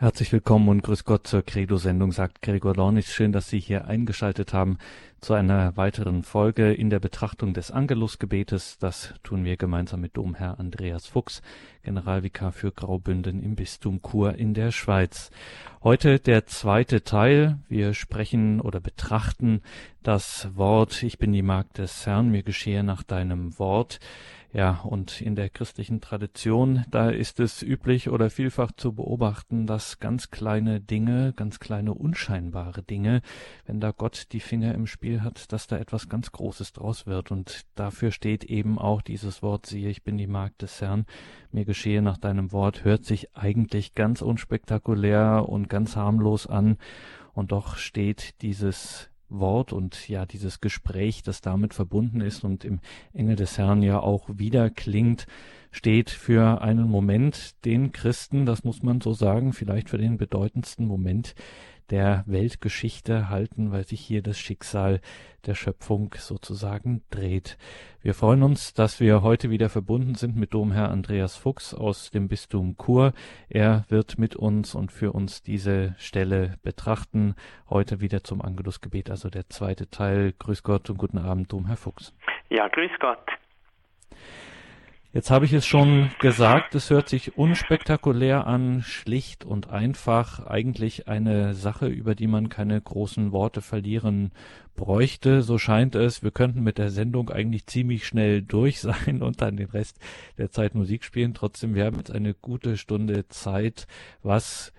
Herzlich willkommen und grüß Gott zur Credo-Sendung, sagt Gregor Dornis. Schön, dass Sie hier eingeschaltet haben zu einer weiteren Folge in der Betrachtung des Angelusgebetes. Das tun wir gemeinsam mit Domherr Andreas Fuchs, Generalvikar für Graubünden im Bistum Chur in der Schweiz. Heute der zweite Teil. Wir sprechen oder betrachten das Wort Ich bin die Magd des Herrn, mir geschehe nach deinem Wort. Ja, und in der christlichen Tradition, da ist es üblich oder vielfach zu beobachten, dass ganz kleine Dinge, ganz kleine unscheinbare Dinge, wenn da Gott die Finger im Spiel hat, dass da etwas ganz Großes draus wird. Und dafür steht eben auch dieses Wort, siehe, ich bin die Magd des Herrn, mir geschehe nach deinem Wort, hört sich eigentlich ganz unspektakulär und ganz harmlos an. Und doch steht dieses Wort und ja dieses Gespräch, das damit verbunden ist und im Engel des Herrn ja auch wieder klingt, steht für einen Moment den Christen, das muss man so sagen, vielleicht für den bedeutendsten Moment der Weltgeschichte halten, weil sich hier das Schicksal der Schöpfung sozusagen dreht. Wir freuen uns, dass wir heute wieder verbunden sind mit Domherr Andreas Fuchs aus dem Bistum Chur. Er wird mit uns und für uns diese Stelle betrachten. Heute wieder zum Angelusgebet, also der zweite Teil. Grüß Gott und guten Abend, Domherr Fuchs. Ja, grüß Gott. Jetzt habe ich es schon gesagt, es hört sich unspektakulär an, schlicht und einfach, eigentlich eine Sache, über die man keine großen Worte verlieren bräuchte, so scheint es. Wir könnten mit der Sendung eigentlich ziemlich schnell durch sein und dann den Rest der Zeit Musik spielen. Trotzdem, wir haben jetzt eine gute Stunde Zeit. Was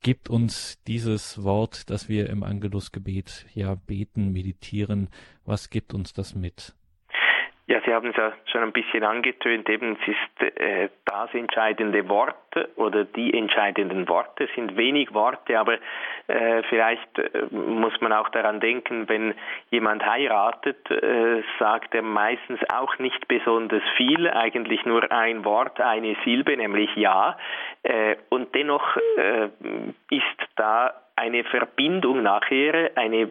gibt uns dieses Wort, das wir im Angelusgebet ja beten, meditieren, was gibt uns das mit? Ja, Sie haben es ja schon ein bisschen angetönt, eben es ist äh, das entscheidende Wort oder die entscheidenden Worte, es sind wenig Worte, aber äh, vielleicht äh, muss man auch daran denken, wenn jemand heiratet, äh, sagt er meistens auch nicht besonders viel, eigentlich nur ein Wort, eine Silbe, nämlich Ja, äh, und dennoch äh, ist da eine Verbindung nachher, eine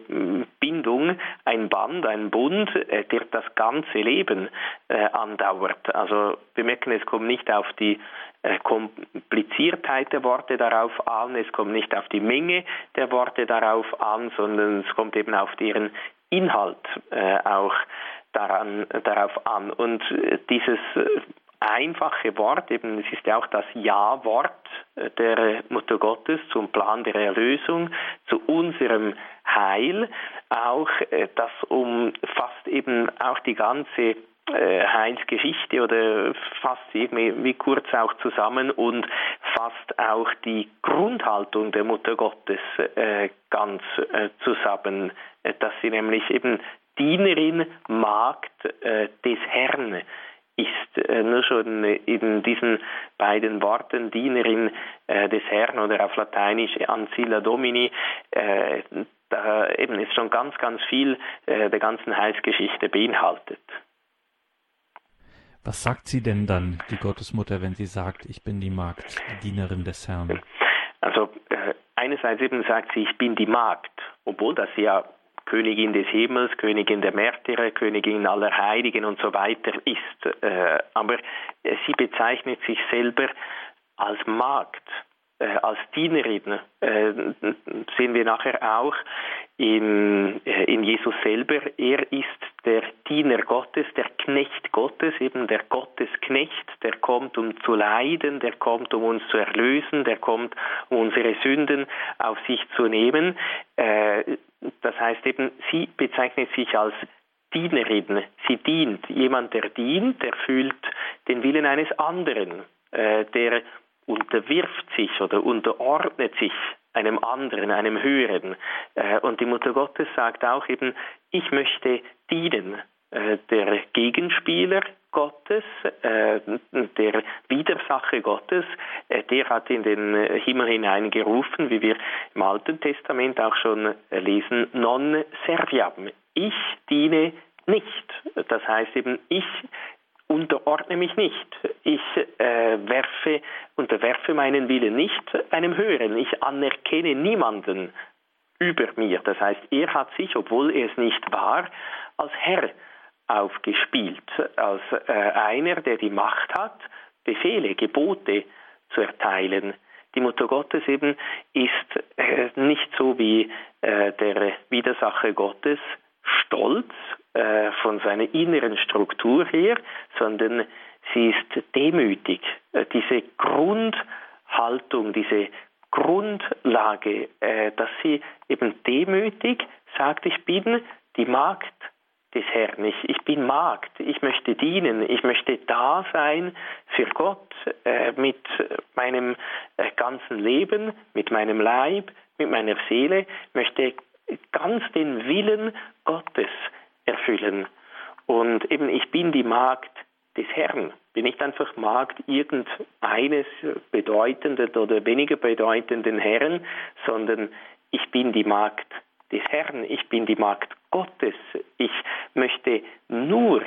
Bindung, ein Band, ein Bund, äh, der das ganze Leben äh, andauert. Also wir merken, es kommt nicht auf die äh, Kompliziertheit der Worte darauf an, es kommt nicht auf die Menge der Worte darauf an, sondern es kommt eben auf deren Inhalt auch daran, darauf an. Und dieses einfache Wort, eben es ist ja auch das Ja-Wort der Mutter Gottes zum Plan der Erlösung, zu unserem Heil, auch äh, das umfasst eben auch die ganze äh, Heilsgeschichte oder fasst irgendwie wie kurz auch zusammen und fasst auch die Grundhaltung der Mutter Gottes äh, ganz äh, zusammen, äh, dass sie nämlich eben Dienerin, Magd äh, des Herrn ist äh, nur schon in diesen beiden Worten Dienerin äh, des Herrn oder auf Lateinisch Ancilla Domini, äh, da eben ist schon ganz, ganz viel äh, der ganzen Heilsgeschichte beinhaltet. Was sagt sie denn dann, die Gottesmutter, wenn sie sagt, ich bin die Magd, die Dienerin des Herrn? Also äh, einerseits eben sagt sie, ich bin die Magd, obwohl das ja Königin des Himmels, Königin der Märtyrer, Königin aller Heiligen und so weiter ist. Äh, aber sie bezeichnet sich selber als Magd, als Dienerin. sehen wir nachher auch in, in Jesus selber. Er ist der Diener Gottes, der Knecht Gottes, eben der Gottesknecht, der kommt, um zu leiden, der kommt, um uns zu erlösen, der kommt, um unsere Sünden auf sich zu nehmen. Das heißt eben, sie bezeichnet sich als Dienerin. Sie dient. Jemand, der dient, der fühlt den Willen eines anderen. Äh, der unterwirft sich oder unterordnet sich einem anderen, einem Höheren. Äh, und die Mutter Gottes sagt auch eben, ich möchte dienen. Äh, der Gegenspieler Gottes, äh, der Widersacher Gottes, der hat in den Himmel hineingerufen, wie wir im Alten Testament auch schon lesen, non serviam. Ich diene nicht. Das heißt eben, ich unterordne mich nicht. Ich äh, werfe, unterwerfe meinen Willen nicht einem Höheren. Ich anerkenne niemanden über mir. Das heißt, er hat sich, obwohl er es nicht war, als Herr aufgespielt, als äh, einer, der die Macht hat, Befehle, Gebote zu erteilen. die Mutter Gottes eben ist äh, nicht so wie äh, der Widersacher Gottes stolz äh, von seiner inneren Struktur her, sondern sie ist demütig. Äh, diese Grundhaltung, diese Grundlage, äh, dass sie eben demütig sagt, ich bin die Magd des Herrn. Ich, bin Magd, ich möchte dienen, ich möchte da sein für Gott mit meinem ganzen Leben, mit meinem Leib, mit meiner Seele, möchte ganz den Willen Gottes erfüllen. Und eben ich bin die Magd des Herrn. Bin nicht einfach Magd irgendeines bedeutenden oder weniger bedeutenden Herrn, sondern ich bin die Magd des Herrn, ich bin die Magd Gottes, ich möchte nur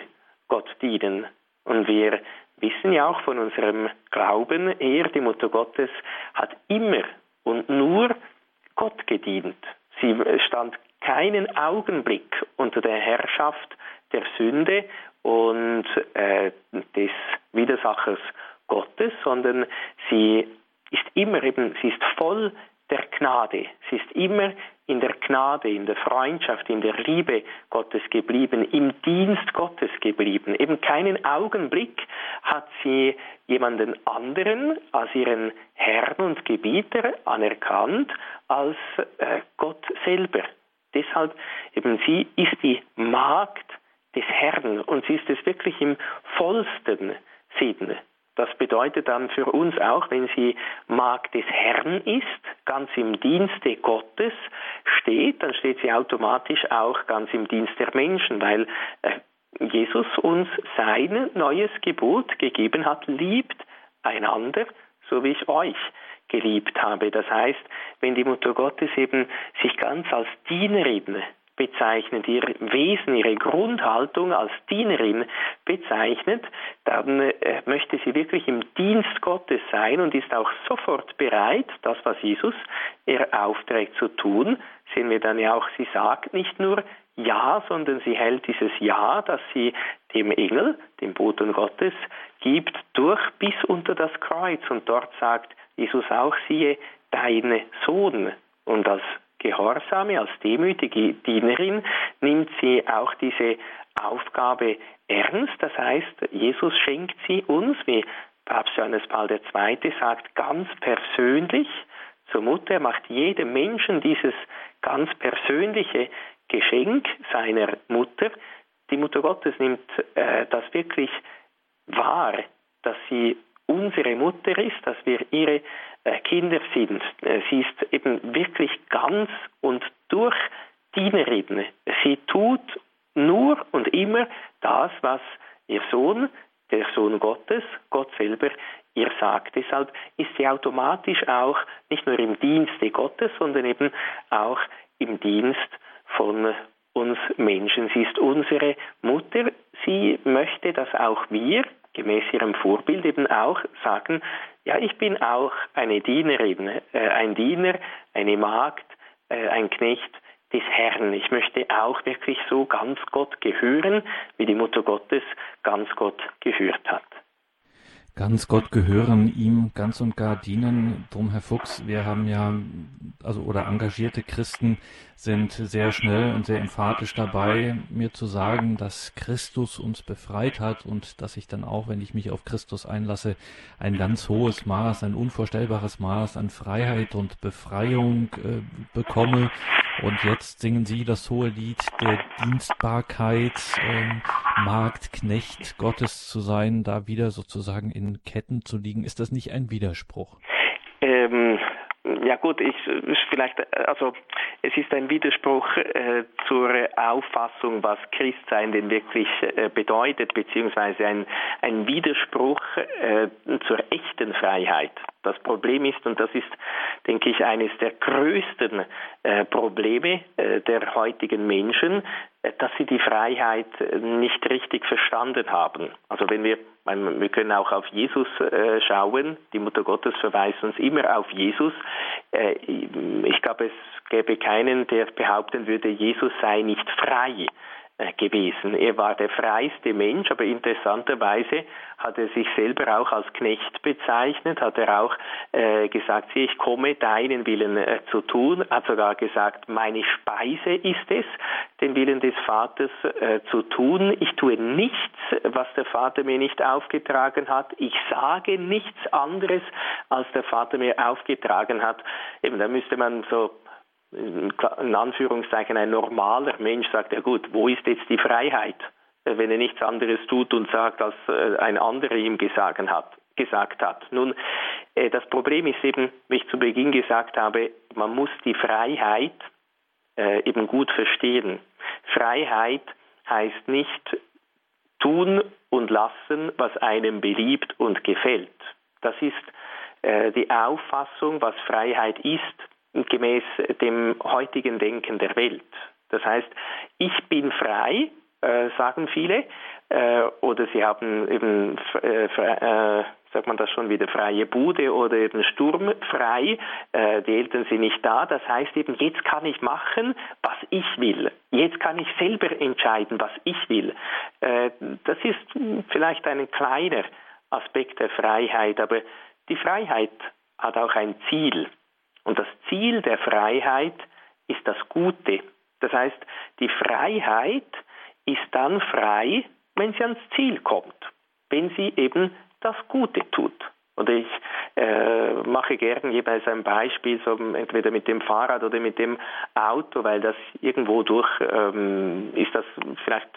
Gott dienen. Und wir wissen ja auch von unserem Glauben her, die Mutter Gottes hat immer und nur Gott gedient. Sie stand keinen Augenblick unter der Herrschaft der Sünde und äh, des Widersachers Gottes, sondern sie ist immer eben, sie ist voll der Gnade. Sie ist immer in der Gnade, in der Freundschaft, in der Liebe Gottes geblieben, im Dienst Gottes geblieben. Eben keinen Augenblick hat sie jemanden anderen als ihren Herrn und Gebieter anerkannt als äh, Gott selber. Deshalb eben sie ist die Magd des Herrn und sie ist es wirklich im vollsten Sinn. Das bedeutet dann für uns auch, wenn sie Magd des Herrn ist, ganz im Dienste Gottes steht, dann steht sie automatisch auch ganz im Dienst der Menschen, weil äh, Jesus uns sein neues Gebot gegeben hat, liebt einander, so wie ich euch geliebt habe. Das heißt, wenn die Mutter Gottes eben sich ganz als Dienerin bezeichnet, ihr Wesen, ihre Grundhaltung als Dienerin bezeichnet, dann äh, möchte sie wirklich im Dienst Gottes sein und ist auch sofort bereit, das, was Jesus ihr aufträgt zu tun, sehen wir dann ja auch, sie sagt nicht nur Ja, sondern sie hält dieses Ja, das sie dem Engel, dem Boten Gottes, gibt, durch bis unter das Kreuz. Und dort sagt Jesus auch, siehe, deine Sohn. Und als Gehorsame, als demütige Dienerin nimmt sie auch diese Aufgabe ernst. Das heißt, Jesus schenkt sie uns, wie Papst Johannes Paul II. sagt, ganz persönlich zur Mutter. Er macht jedem Menschen dieses ganz persönliche Geschenk seiner Mutter. Die Mutter Gottes nimmt äh, das wirklich wahr, dass sie unsere Mutter ist, dass wir ihre äh, Kinder sind. Äh, sie ist eben wirklich ganz und durch Dienerin. Sie tut nur und immer das, was ihr Sohn, der Sohn Gottes, Gott selber, ihr sagt. Deshalb ist sie automatisch auch nicht nur im Dienste Gottes, sondern eben auch im Dienst von uns Menschen. Sie ist unsere Mutter. Sie möchte, dass auch wir gemäß ihrem Vorbild eben auch sagen, ja, ich bin auch eine Dienerin, äh, ein Diener, eine Magd, äh, ein Knecht des Herrn. Ich möchte auch wirklich so ganz Gott gehören, wie die Mutter Gottes ganz Gott gehört hat. Ganz Gott gehören, ihm ganz und gar dienen. Drum, Herr Fuchs, wir haben ja, also oder engagierte Christen sind sehr schnell und sehr emphatisch dabei, mir zu sagen, dass Christus uns befreit hat und dass ich dann auch, wenn ich mich auf Christus einlasse, ein ganz hohes Maß, ein unvorstellbares Maß an Freiheit und Befreiung äh, bekomme und jetzt singen Sie das hohe Lied der Dienstbarkeit, ähm, Magd, Knecht Gottes zu sein, da wieder sozusagen in Ketten zu liegen. Ist das nicht ein Widerspruch? Ähm, ja gut, ich vielleicht also es ist ein Widerspruch äh, zur Auffassung, was Christsein denn wirklich äh, bedeutet, beziehungsweise ein, ein Widerspruch äh, zur echten Freiheit. Das Problem ist, und das ist, denke ich, eines der größten äh, Probleme äh, der heutigen Menschen, äh, dass sie die Freiheit nicht richtig verstanden haben. Also wenn wir, wir können auch auf Jesus äh, schauen, die Mutter Gottes verweist uns immer auf Jesus. Äh, ich glaube, es gäbe keinen, der behaupten würde, Jesus sei nicht frei. Äh, gewesen. Er war der freiste Mensch, aber interessanterweise hat er sich selber auch als Knecht bezeichnet, hat er auch äh, gesagt, ich komme deinen Willen äh, zu tun, hat sogar gesagt, meine Speise ist es, den Willen des Vaters äh, zu tun. Ich tue nichts, was der Vater mir nicht aufgetragen hat. Ich sage nichts anderes, als der Vater mir aufgetragen hat. Eben, da müsste man so in Anführungszeichen ein normaler Mensch sagt, ja gut, wo ist jetzt die Freiheit, äh, wenn er nichts anderes tut und sagt, als äh, ein anderer ihm gesagt hat. Gesagt hat. Nun, äh, das Problem ist eben, wie ich zu Beginn gesagt habe, man muss die Freiheit eben gut verstehen. Freiheit heißt nicht tun und lassen, was einem beliebt und gefällt. Das ist die Auffassung, was Freiheit ist, gemäß dem heutigen Denken der Welt. Das heißt, ich bin frei, äh, sagen viele, äh, oder sie haben eben, äh, äh, sagt man das schon wieder, freie Bude oder eben sturmfrei, äh, die Eltern sind nicht da. Das heißt eben, jetzt kann ich machen, was ich will. Jetzt kann ich selber entscheiden, was ich will. Äh, das ist vielleicht ein kleiner Aspekt der Freiheit, aber die Freiheit hat auch ein Ziel. Und das Ziel der Freiheit ist das Gute. Das heißt, die Freiheit ist dann frei, wenn sie ans Ziel kommt, wenn sie eben das Gute tut. Und ich äh, mache gerne jeweils ein Beispiel, so entweder mit dem Fahrrad oder mit dem Auto, weil das irgendwo durch ähm, ist das vielleicht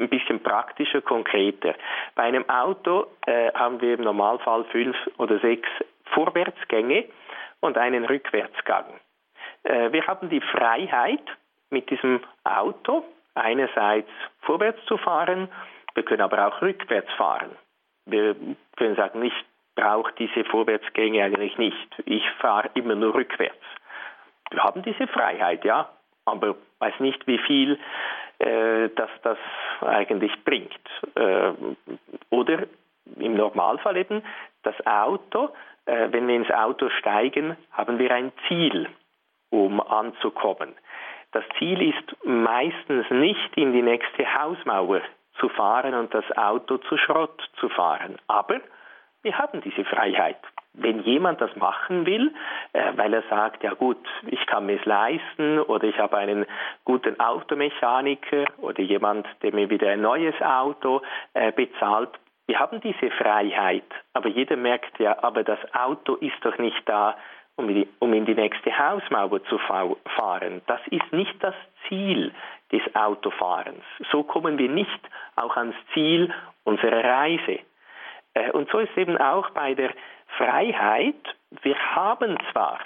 ein bisschen praktischer, konkreter. Bei einem Auto äh, haben wir im Normalfall fünf oder sechs Vorwärtsgänge und einen Rückwärtsgang. Äh, wir haben die Freiheit, mit diesem Auto einerseits vorwärts zu fahren, wir können aber auch rückwärts fahren. Wir können sagen, ich brauche diese Vorwärtsgänge eigentlich nicht. Ich fahre immer nur rückwärts. Wir haben diese Freiheit, ja, aber weiß nicht, wie viel äh, das das eigentlich bringt. Äh, oder im Normalfall eben das Auto äh, wenn wir ins Auto steigen, haben wir ein Ziel, um anzukommen. Das Ziel ist meistens nicht in die nächste Hausmauer zu fahren und das Auto zu Schrott zu fahren. Aber wir haben diese Freiheit. Wenn jemand das machen will, äh, weil er sagt, ja gut, ich kann mir es leisten oder ich habe einen guten Automechaniker oder jemand, der mir wieder ein neues Auto äh, bezahlt, wir haben diese Freiheit, aber jeder merkt ja, aber das Auto ist doch nicht da, um, in die nächste Hausmauer zu fahren. Das ist nicht das Ziel des Autofahrens. So kommen wir nicht auch ans Ziel unserer Reise. Äh, und so ist eben auch bei der Freiheit, wir haben zwar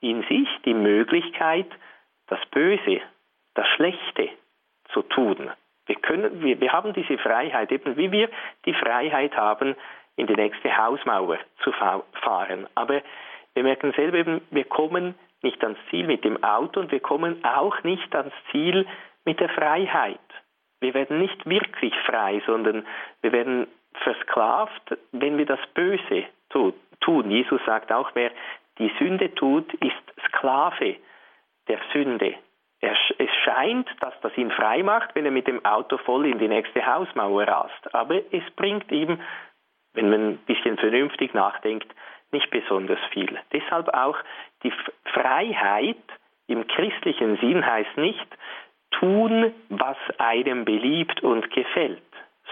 in sich die Möglichkeit, das Böse, das Schlechte zu tun. Wir, können, wir, wir haben diese Freiheit, eben wie wir die Freiheit haben, in die nächste Hausmauer zu fahren. Aber wir merken selber eben, wir kommen nicht ans Ziel mit dem Auto und wir kommen auch nicht ans Ziel mit der Freiheit. Wir werden nicht wirklich frei, sondern wir werden versklavt, wenn wir das Böse tun. Jesus sagt auch, wer die Sünde tut, ist Sklave der Sünde. Es scheint, dass das ihn frei macht, wenn er mit dem Auto voll in die nächste Hausmauer rast. Aber es bringt ihm, wenn man ein bisschen vernünftig nachdenkt, nicht besonders viel. Deshalb auch die Freiheit im christlichen Sinn heißt nicht tun, was einem beliebt und gefällt,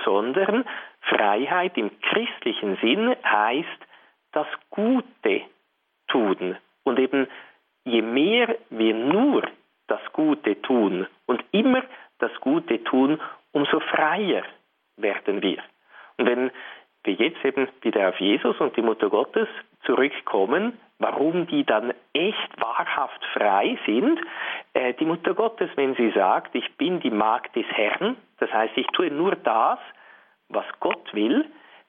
sondern Freiheit im christlichen Sinn heißt das Gute tun. Und eben je mehr wir nur das Gute tun und immer das Gute tun, umso freier werden wir. Und wenn wir jetzt eben wieder auf Jesus und die Mutter Gottes zurückkommen, warum die dann echt wahrhaft frei sind, äh, die Mutter Gottes, wenn sie sagt, ich bin die Magd des Herrn, das heißt, ich tue nur das, was Gott will,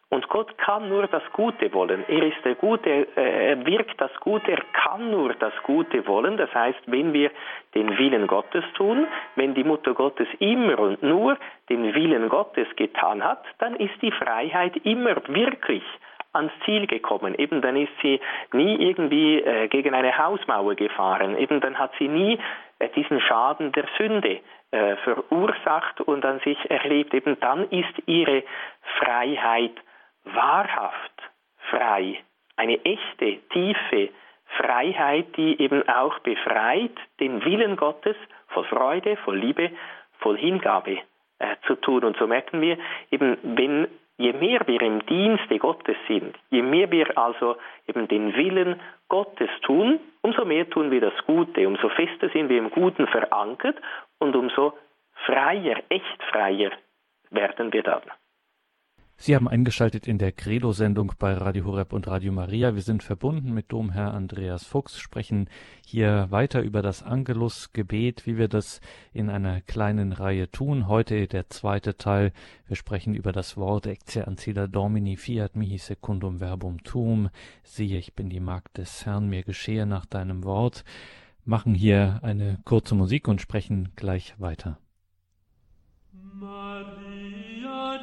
und Gott kann nur das Gute wollen. Er ist der Gute, äh, er wirkt das Gute, er kann nur das Gute wollen. Das heißt, wenn wir den Willen Gottes tun, wenn die Mutter Gottes immer und nur den Willen Gottes getan hat, dann ist die Freiheit immer wirklich ans Ziel gekommen. Eben dann ist sie nie irgendwie äh, gegen eine Hausmauer gefahren. Eben dann hat sie nie äh, diesen Schaden der Sünde äh, verursacht und an sich erlebt, eben dann ist ihre Freiheit wahrhaft frei. Eine echte, tiefe Freiheit, die eben auch befreit, den Willen Gottes voll Freude, voll Liebe, voll Hingabe äh, zu tun. Und so merken wir eben, wenn je mehr wir im Dienste Gottes sind, je mehr wir also eben den Willen Gottes tun, umso mehr tun wir das Gute, umso fester sind wir im Guten verankert und umso freier, echt freier werden wir dann. Sie haben eingeschaltet in der Credo-Sendung bei Radio Horeb und Radio Maria. Wir sind verbunden mit Domherr Andreas Fuchs, sprechen hier weiter über das Angelus-Gebet, wie wir das in einer kleinen Reihe tun. Heute der zweite Teil. Wir sprechen über das Wort Ecce ancilla Domini fiat mihi secundum verbum tuum. Siehe, ich bin die Magd des Herrn, mir geschehe nach deinem Wort. Machen hier eine kurze Musik und sprechen gleich weiter. Maria,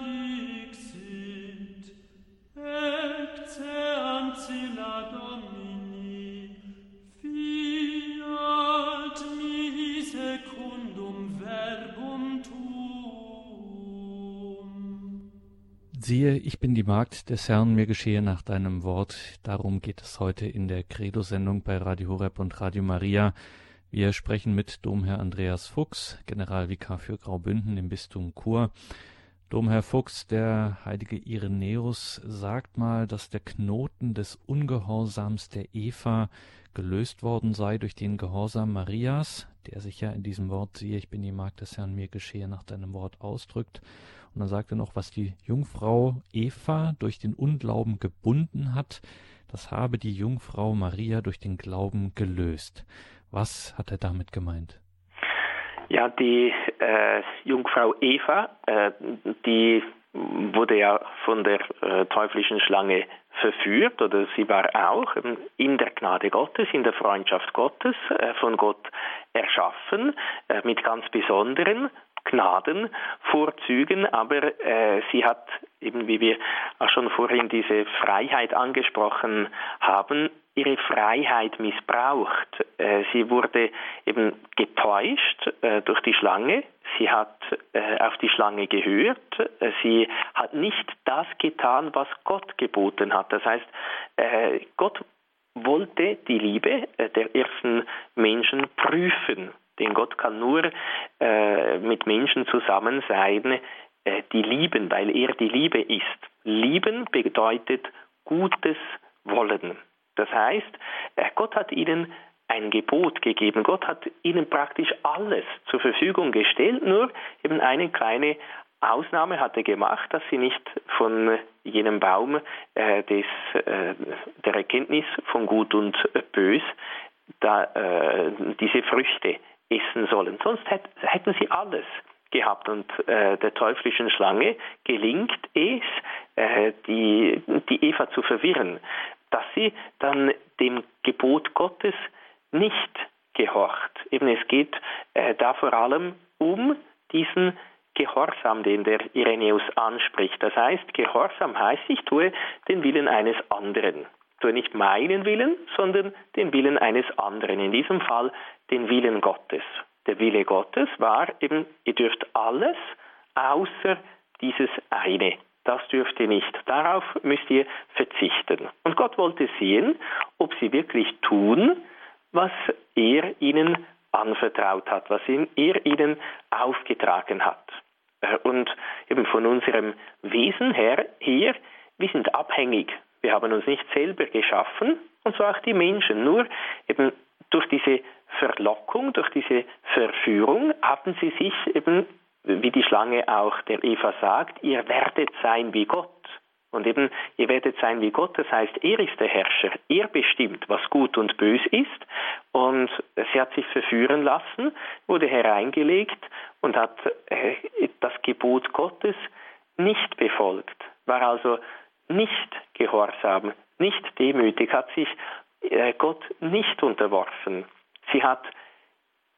Siehe, ich bin die Magd des Herrn, mir geschehe nach deinem Wort. Darum geht es heute in der Credo-Sendung bei Radio Horeb und Radio Maria. Wir sprechen mit Domherr Andreas Fuchs, Generalvikar für Graubünden im Bistum Chur. Domherr Fuchs, der heilige Irenäus sagt mal, dass der Knoten des Ungehorsams der Eva gelöst worden sei durch den Gehorsam Marias, der sich ja in diesem Wort, siehe, ich bin die Magd des Herrn, mir geschehe nach deinem Wort ausdrückt. Und dann sagt er noch, was die Jungfrau Eva durch den Unglauben gebunden hat, das habe die Jungfrau Maria durch den Glauben gelöst. Was hat er damit gemeint? Ja, die äh, Jungfrau Eva, äh, die wurde ja von der äh, teuflischen Schlange verführt oder sie war auch in der Gnade Gottes, in der Freundschaft Gottes, äh, von Gott erschaffen, äh, mit ganz besonderen Gnadenvorzügen, aber äh, sie hat eben, wie wir auch schon vorhin diese Freiheit angesprochen haben, ihre Freiheit missbraucht. Äh, sie wurde eben getäuscht äh, durch die Schlange. Sie hat äh, auf die Schlange gehört. Sie hat nicht das getan, was Gott geboten hat. Das heißt, Gott wollte die Liebe der ersten Menschen prüfen. Denn Gott kann nur mit Menschen zusammen sein, die lieben, weil er die Liebe ist. Lieben bedeutet Gutes wollen. Das heißt, äh, Gott hat ihnen ein Gebot gegeben. Gott hat ihnen praktisch alles zur Verfügung gestellt, nur eben eine kleine Ausnahme hat er gemacht, dass sie nicht von jenem Baum äh, des, äh, der Erkenntnis von Gut und Bös da, äh, diese Früchte essen sollen. Sonst hätt, hätten sie alles gehabt und äh, der teuflischen Schlange gelingt es, äh, die, die Eva zu verwirren dass sie dann dem Gebot Gottes nicht gehorcht. Eben es geht äh, da vor allem um diesen Gehorsam, den der Irenäus anspricht. Das heißt, Gehorsam heißt, ich tue den Willen eines anderen. Ich tue nicht meinen Willen, sondern den Willen eines anderen. In diesem Fall den Willen Gottes. Der Wille Gottes war eben, ihr dürft alles außer dieses eine das dürft ihr nicht. Darauf müsst ihr verzichten. Und Gott wollte sehen, ob sie wirklich tun, was er ihnen anvertraut hat, was er ihnen aufgetragen hat. Äh, und eben von unserem Wesen her hier, wir sind abhängig. Wir haben uns nicht selber geschaffen und so auch die Menschen. Nur eben durch diese Verlockung, durch diese Verführung haben sie sich eben wie die Schlange auch der Eva sagt, ihr werdet sein wie Gott. Und eben, ihr werdet sein wie Gott, das heißt, er ist der Herrscher, er bestimmt, was gut und bös ist. Und sie hat sich verführen lassen, wurde hereingelegt und hat äh, das Gebot Gottes nicht befolgt, war also nicht gehorsam, nicht demütig, hat sich äh, Gott nicht unterworfen. Sie hat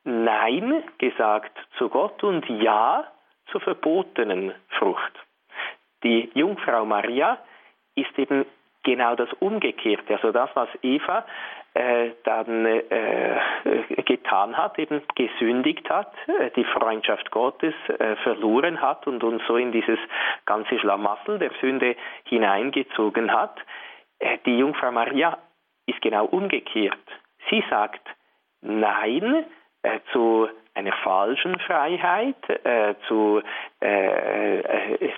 Nein gesagt zu Gott und Ja zur verbotenen Frucht. Die Jungfrau Maria ist eben genau das Umgekehrte, also das, was Eva äh, dann äh, get, getan hat, eben gesündigt hat, äh, die Freundschaft Gottes äh, verloren hat und uns so in dieses ganze Schlamassel der Sünde hineingezogen hat. Äh, die Jungfrau Maria ist genau umgekehrt. Sie sagt Nein äh, zu einer falschen Freiheit, äh, zu, äh,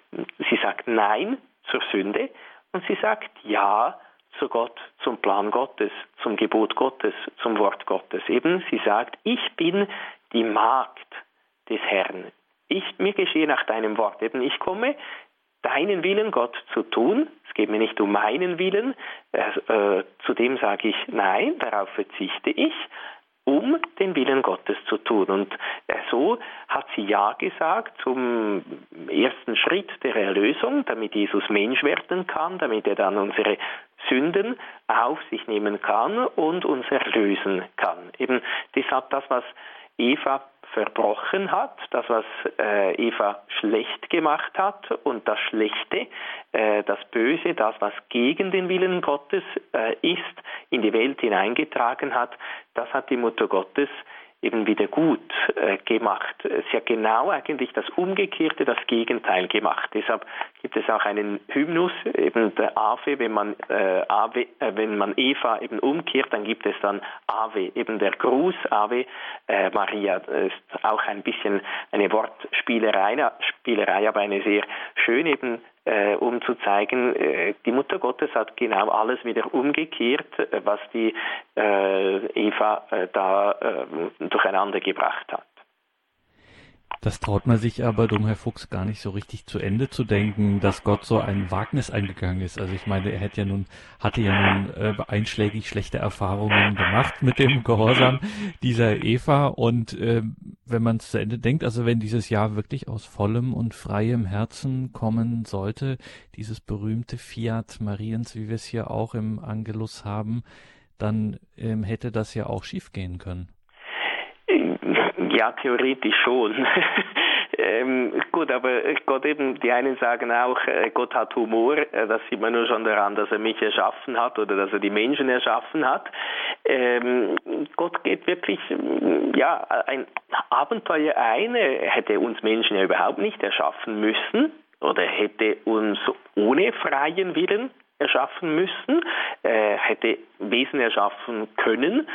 sie sagt Nein zur Sünde und sie sagt Ja zu Gott, zum Plan Gottes, zum Gebot Gottes, zum Wort Gottes. Eben, sie sagt, ich bin die Magd des Herrn. Ich, mir geschehe nach deinem Wort. Eben, ich komme, deinen Willen, Gott, zu tun. Es geht mir nicht um meinen Willen. Äh, zu dem sage ich nein, darauf verzichte ich um den Willen Gottes zu tun. Und äh, so hat sie Ja gesagt zum ersten Schritt der Erlösung, damit Jesus Mensch werden kann, damit er dann unsere Sünden auf sich nehmen kann und uns erlösen kann. Eben deshalb das, was Eva verbrochen hat, das, was äh, Eva schlecht gemacht hat und das Schlechte, äh, das Böse, das, was gegen den Willen Gottes äh, ist, in die Welt hineingetragen hat, das hat die Mutter Gottes eben wieder gut äh, gemacht. Hat genau eigentlich das Umgekehrte, das Gegenteil gemacht. Deshalb gibt es auch einen Hymnus, eben der Ave, wenn man, äh, Ave, äh, wenn man Eva eben umkehrt, dann gibt es dann Ave, eben der Gruß Ave äh, Maria. Das ist auch ein bisschen eine Wortspielerei, Spielerei, aber eine sehr schöne eben äh, um zu zeigen, äh, die Mutter Gottes hat genau alles wieder umgekehrt, äh, was die äh, Eva äh, da äh, durcheinander gebracht hat. Das traut man sich aber, dumm Herr Fuchs, gar nicht so richtig zu Ende zu denken, dass Gott so ein Wagnis eingegangen ist. Also ich meine, er hätte ja nun, hatte ja nun äh, einschlägig schlechte Erfahrungen gemacht mit dem Gehorsam dieser Eva. Und äh, wenn man es zu Ende denkt, also wenn dieses Jahr wirklich aus vollem und freiem Herzen kommen sollte, dieses berühmte Fiat Mariens, wie wir es hier auch im Angelus haben, dann ähm, hätte das ja auch schiefgehen können. Ja, theoretisch schon. ähm, gut, aber Gott eben, die einen sagen auch, äh, Gott hat Humor, äh, das sieht man nur schon daran, dass er mich erschaffen hat oder dass er die Menschen erschaffen hat. Ähm, Gott geht wirklich ja, ein Abenteuer ein, er hätte uns Menschen ja überhaupt nicht erschaffen müssen oder hätte uns ohne freien Willen erschaffen müssen, äh, hätte Wesen erschaffen können,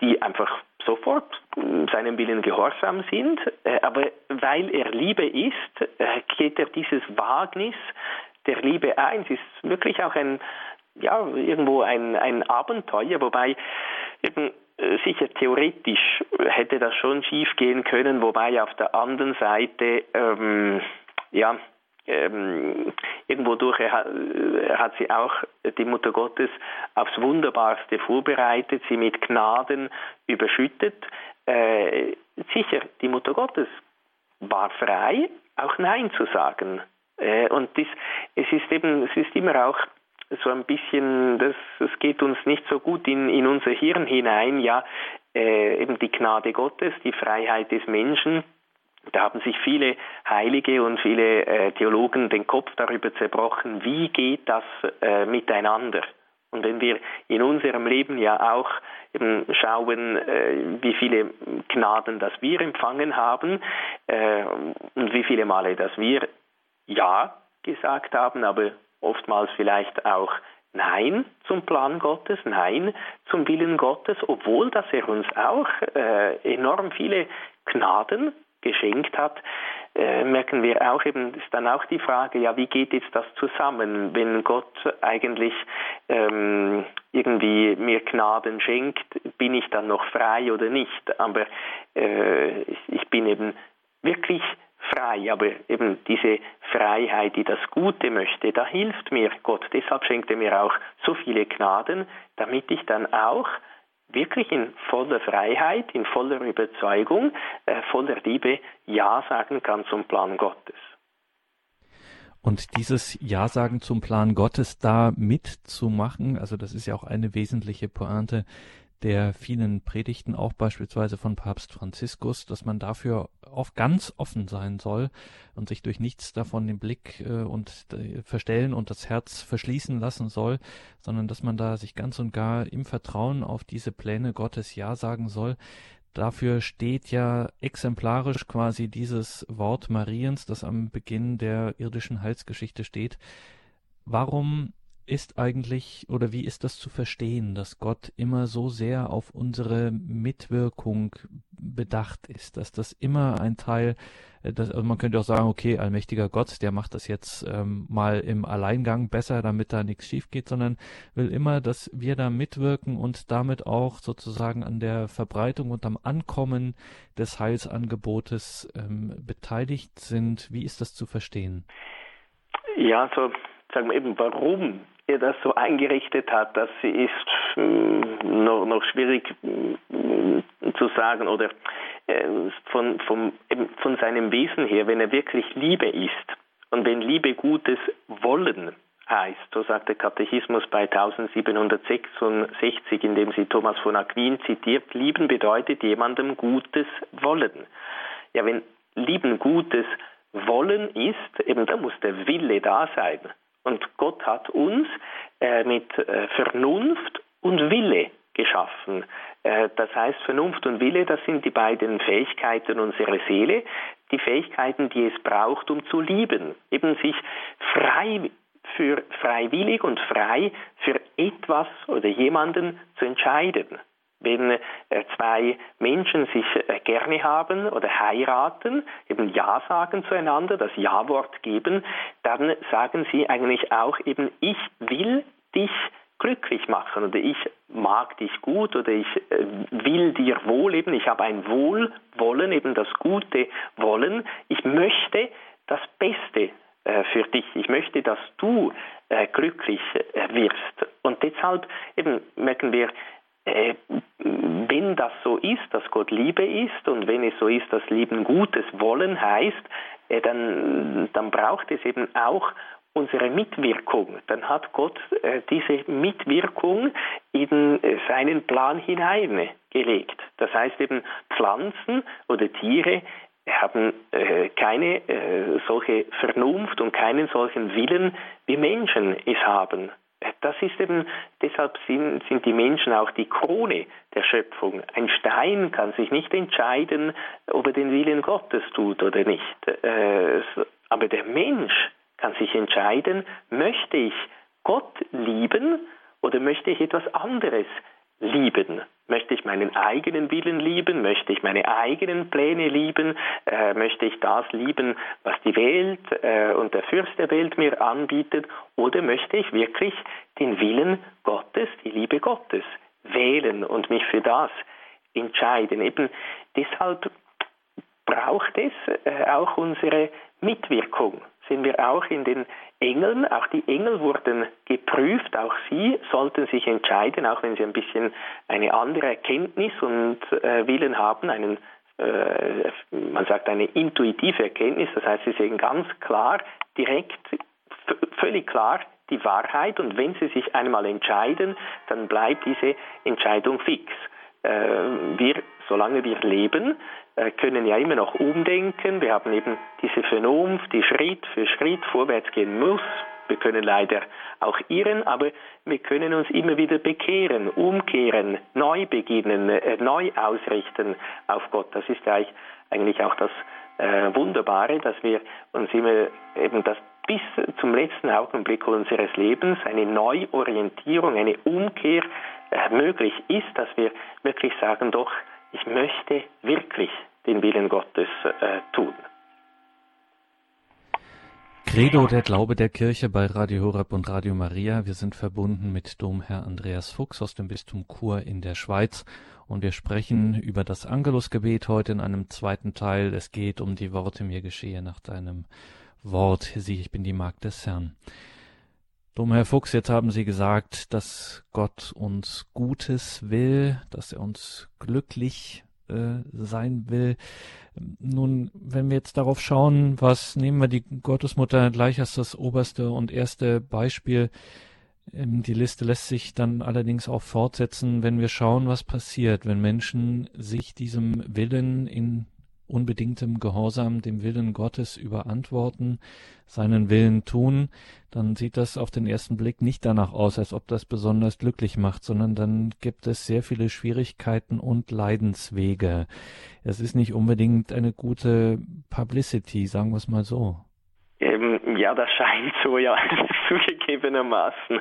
die einfach sofort seinem Willen gehorsam sind, äh, aber weil er Liebe ist, äh, geht er dieses Wagnis der Liebe ein. Es ist wirklich auch ein, ja, irgendwo ein, ein Abenteuer, wobei eben äh, sicher theoretisch hätte das schon schief gehen können, wobei auf der anderen Seite, ähm, ja, ähm, irgendwo durch hat, hat sie auch die Mutter Gottes aufs Wunderbarste vorbereitet, sie mit Gnaden überschüttet. Äh, sicher, die Mutter Gottes war frei, auch Nein zu sagen. Äh, und dies, es ist eben, es ist immer auch so ein bisschen, das, es geht uns nicht so gut in, in unser Hirn hinein, ja, äh, eben die Gnade Gottes, die Freiheit des Menschen, da haben sich viele Heilige und viele äh, Theologen den Kopf darüber zerbrochen, wie geht das äh, miteinander. Und wenn wir in unserem Leben ja auch eben schauen, äh, wie viele Gnaden das wir empfangen haben äh, und wie viele Male, dass wir Ja gesagt haben, aber oftmals vielleicht auch Nein zum Plan Gottes, Nein zum Willen Gottes, obwohl dass er uns auch äh, enorm viele Gnaden geschenkt hat, äh, merken wir auch eben, ist dann auch die Frage, ja, wie geht jetzt das zusammen, wenn Gott eigentlich ähm, irgendwie mir Gnaden schenkt, bin ich dann noch frei oder nicht? Aber äh, ich bin eben wirklich frei, aber eben diese Freiheit, die das Gute möchte, da hilft mir Gott. Deshalb schenkt er mir auch so viele Gnaden, damit ich dann auch wirklich in voller Freiheit, in voller Überzeugung, äh, voller Liebe Ja sagen kann zum Plan Gottes. Und dieses Ja-Sagen zum Plan Gottes da mitzumachen, also das ist ja auch eine wesentliche Pointe der vielen Predigten, auch beispielsweise von Papst Franziskus, dass man dafür auch ganz offen sein soll und sich durch nichts davon den Blick äh, und äh, verstellen und das Herz verschließen lassen soll, sondern dass man da sich ganz und gar im Vertrauen auf diese Pläne Gottes Ja sagen soll. Dafür steht ja exemplarisch quasi dieses Wort Mariens, das am Beginn der irdischen Heilsgeschichte steht. Warum ist eigentlich oder wie ist das zu verstehen, dass Gott immer so sehr auf unsere Mitwirkung bedacht ist, dass das immer ein Teil, äh, dass, also man könnte auch sagen, okay, allmächtiger Gott, der macht das jetzt ähm, mal im Alleingang besser, damit da nichts schief geht, sondern will immer, dass wir da mitwirken und damit auch sozusagen an der Verbreitung und am Ankommen des Heilsangebotes ähm, beteiligt sind. Wie ist das zu verstehen? Ja, so sagen wir eben, warum er das so eingerichtet hat, das ist hm, noch, noch schwierig hm, zu sagen oder äh, von, von, von seinem Wesen her, wenn er wirklich Liebe ist und wenn Liebe Gutes wollen heißt, so sagt der Katechismus bei 1766, in dem sie Thomas von Aquin zitiert, lieben bedeutet jemandem Gutes wollen. Ja, wenn lieben Gutes wollen ist, eben da muss der Wille da sein. Und Gott hat uns äh, mit äh, Vernunft und Wille geschaffen. Äh, das heißt, Vernunft und Wille, das sind die beiden Fähigkeiten unserer Seele, die Fähigkeiten, die es braucht, um zu lieben, eben sich frei für freiwillig und frei für etwas oder jemanden zu entscheiden. Wenn äh, zwei Menschen sich äh, gerne haben oder heiraten, eben Ja sagen zueinander, das Ja-Wort geben, dann sagen sie eigentlich auch eben, ich will dich glücklich machen oder ich mag dich gut oder ich äh, will dir wohl eben, ich habe ein Wohlwollen, eben das gute Wollen. Ich möchte das Beste für dich. Ich möchte, dass du glücklich wirst. Und deshalb eben merken wir, äh, wenn das so ist, dass Gott Liebe ist und wenn es so ist, dass Lieben Gutes wollen heißt, äh, dann, dann braucht es eben auch unsere Mitwirkung. Dann hat Gott äh, diese Mitwirkung in äh, seinen Plan hineingelegt. Das heißt eben Pflanzen oder Tiere haben äh, keine äh, solche Vernunft und keinen solchen Willen, wie Menschen es haben das ist eben, deshalb sind, sind die Menschen auch die Krone der Schöpfung. Ein Stein kann sich nicht entscheiden, ob er den Willen Gottes tut oder nicht. Äh, aber der Mensch kann sich entscheiden, möchte ich Gott lieben oder möchte ich etwas anderes lieben? Möchte ich meinen eigenen Willen lieben? Möchte ich meine eigenen Pläne lieben? Äh, möchte ich das lieben, was die Welt äh, und der Fürst der Welt mir anbietet? Oder möchte ich wirklich den Willen Gottes, die Liebe Gottes wählen und mich für das entscheiden? Eben deshalb braucht es äh, auch unsere Mitwirkung sehen wir auch in den Engeln. Auch die Engel wurden geprüft. Auch sie sollten sich entscheiden, auch wenn sie ein bisschen eine andere Erkenntnis und äh, Willen haben, einen äh, man sagt eine intuitive Erkenntnis, das heißt, sie sehen ganz klar, direkt, völlig klar die Wahrheit und wenn sie sich einmal entscheiden, dann bleibt diese Entscheidung fix. Äh, wir, solange wir leben, können ja immer noch umdenken. Wir haben eben diese Vernunft, die Schritt für Schritt vorwärts gehen muss. Wir können leider auch irren, aber wir können uns immer wieder bekehren, umkehren, neu beginnen, äh, neu ausrichten auf Gott. Das ist eigentlich auch das äh, Wunderbare, dass wir uns immer eben das bis zum letzten Augenblick unseres Lebens eine Neuorientierung, eine Umkehr äh, möglich ist, dass wir wirklich sagen, doch, ich möchte wirklich den Willen Gottes äh, tun. Credo, der Glaube der Kirche bei Radio Horeb und Radio Maria. Wir sind verbunden mit Domherr Andreas Fuchs aus dem Bistum Chur in der Schweiz und wir sprechen über das Angelusgebet heute in einem zweiten Teil. Es geht um die Worte mir geschehe nach deinem Wort. Sieh, ich bin die Magd des Herrn. Domherr Fuchs, jetzt haben Sie gesagt, dass Gott uns Gutes will, dass er uns glücklich äh, sein will. Nun, wenn wir jetzt darauf schauen, was nehmen wir die Gottesmutter gleich als das oberste und erste Beispiel. Ähm, die Liste lässt sich dann allerdings auch fortsetzen, wenn wir schauen, was passiert, wenn Menschen sich diesem Willen in unbedingtem Gehorsam dem Willen Gottes überantworten, seinen Willen tun, dann sieht das auf den ersten Blick nicht danach aus, als ob das besonders glücklich macht, sondern dann gibt es sehr viele Schwierigkeiten und Leidenswege. Es ist nicht unbedingt eine gute Publicity, sagen wir es mal so. Ja, das scheint so, ja, zugegebenermaßen.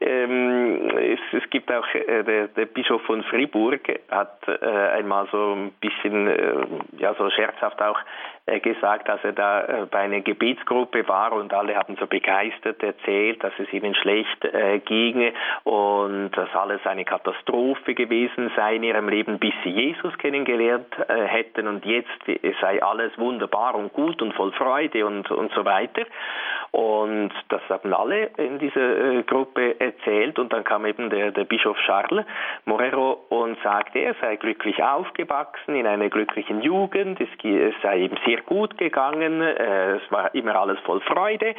Ähm, es, es, gibt auch, äh, der, der, Bischof von Fribourg hat äh, einmal so ein bisschen, äh, ja, so scherzhaft auch äh, gesagt, dass er da äh, bei einer Gebetsgruppe war und alle haben so begeistert erzählt, dass es ihnen schlecht äh, ginge und dass alles eine Katastrophe gewesen sei in ihrem Leben, bis sie Jesus kennengelernt hätten und jetzt sei alles wunderbar und gut und voll Freude und, und so weiter. Und das haben alle in dieser äh, Gruppe erzählt. Und dann kam eben der, der Bischof Charles Morero und sagte, er sei glücklich aufgewachsen in einer glücklichen Jugend, es, sei ihm sehr gut gegangen, äh, es war immer alles voll Freude.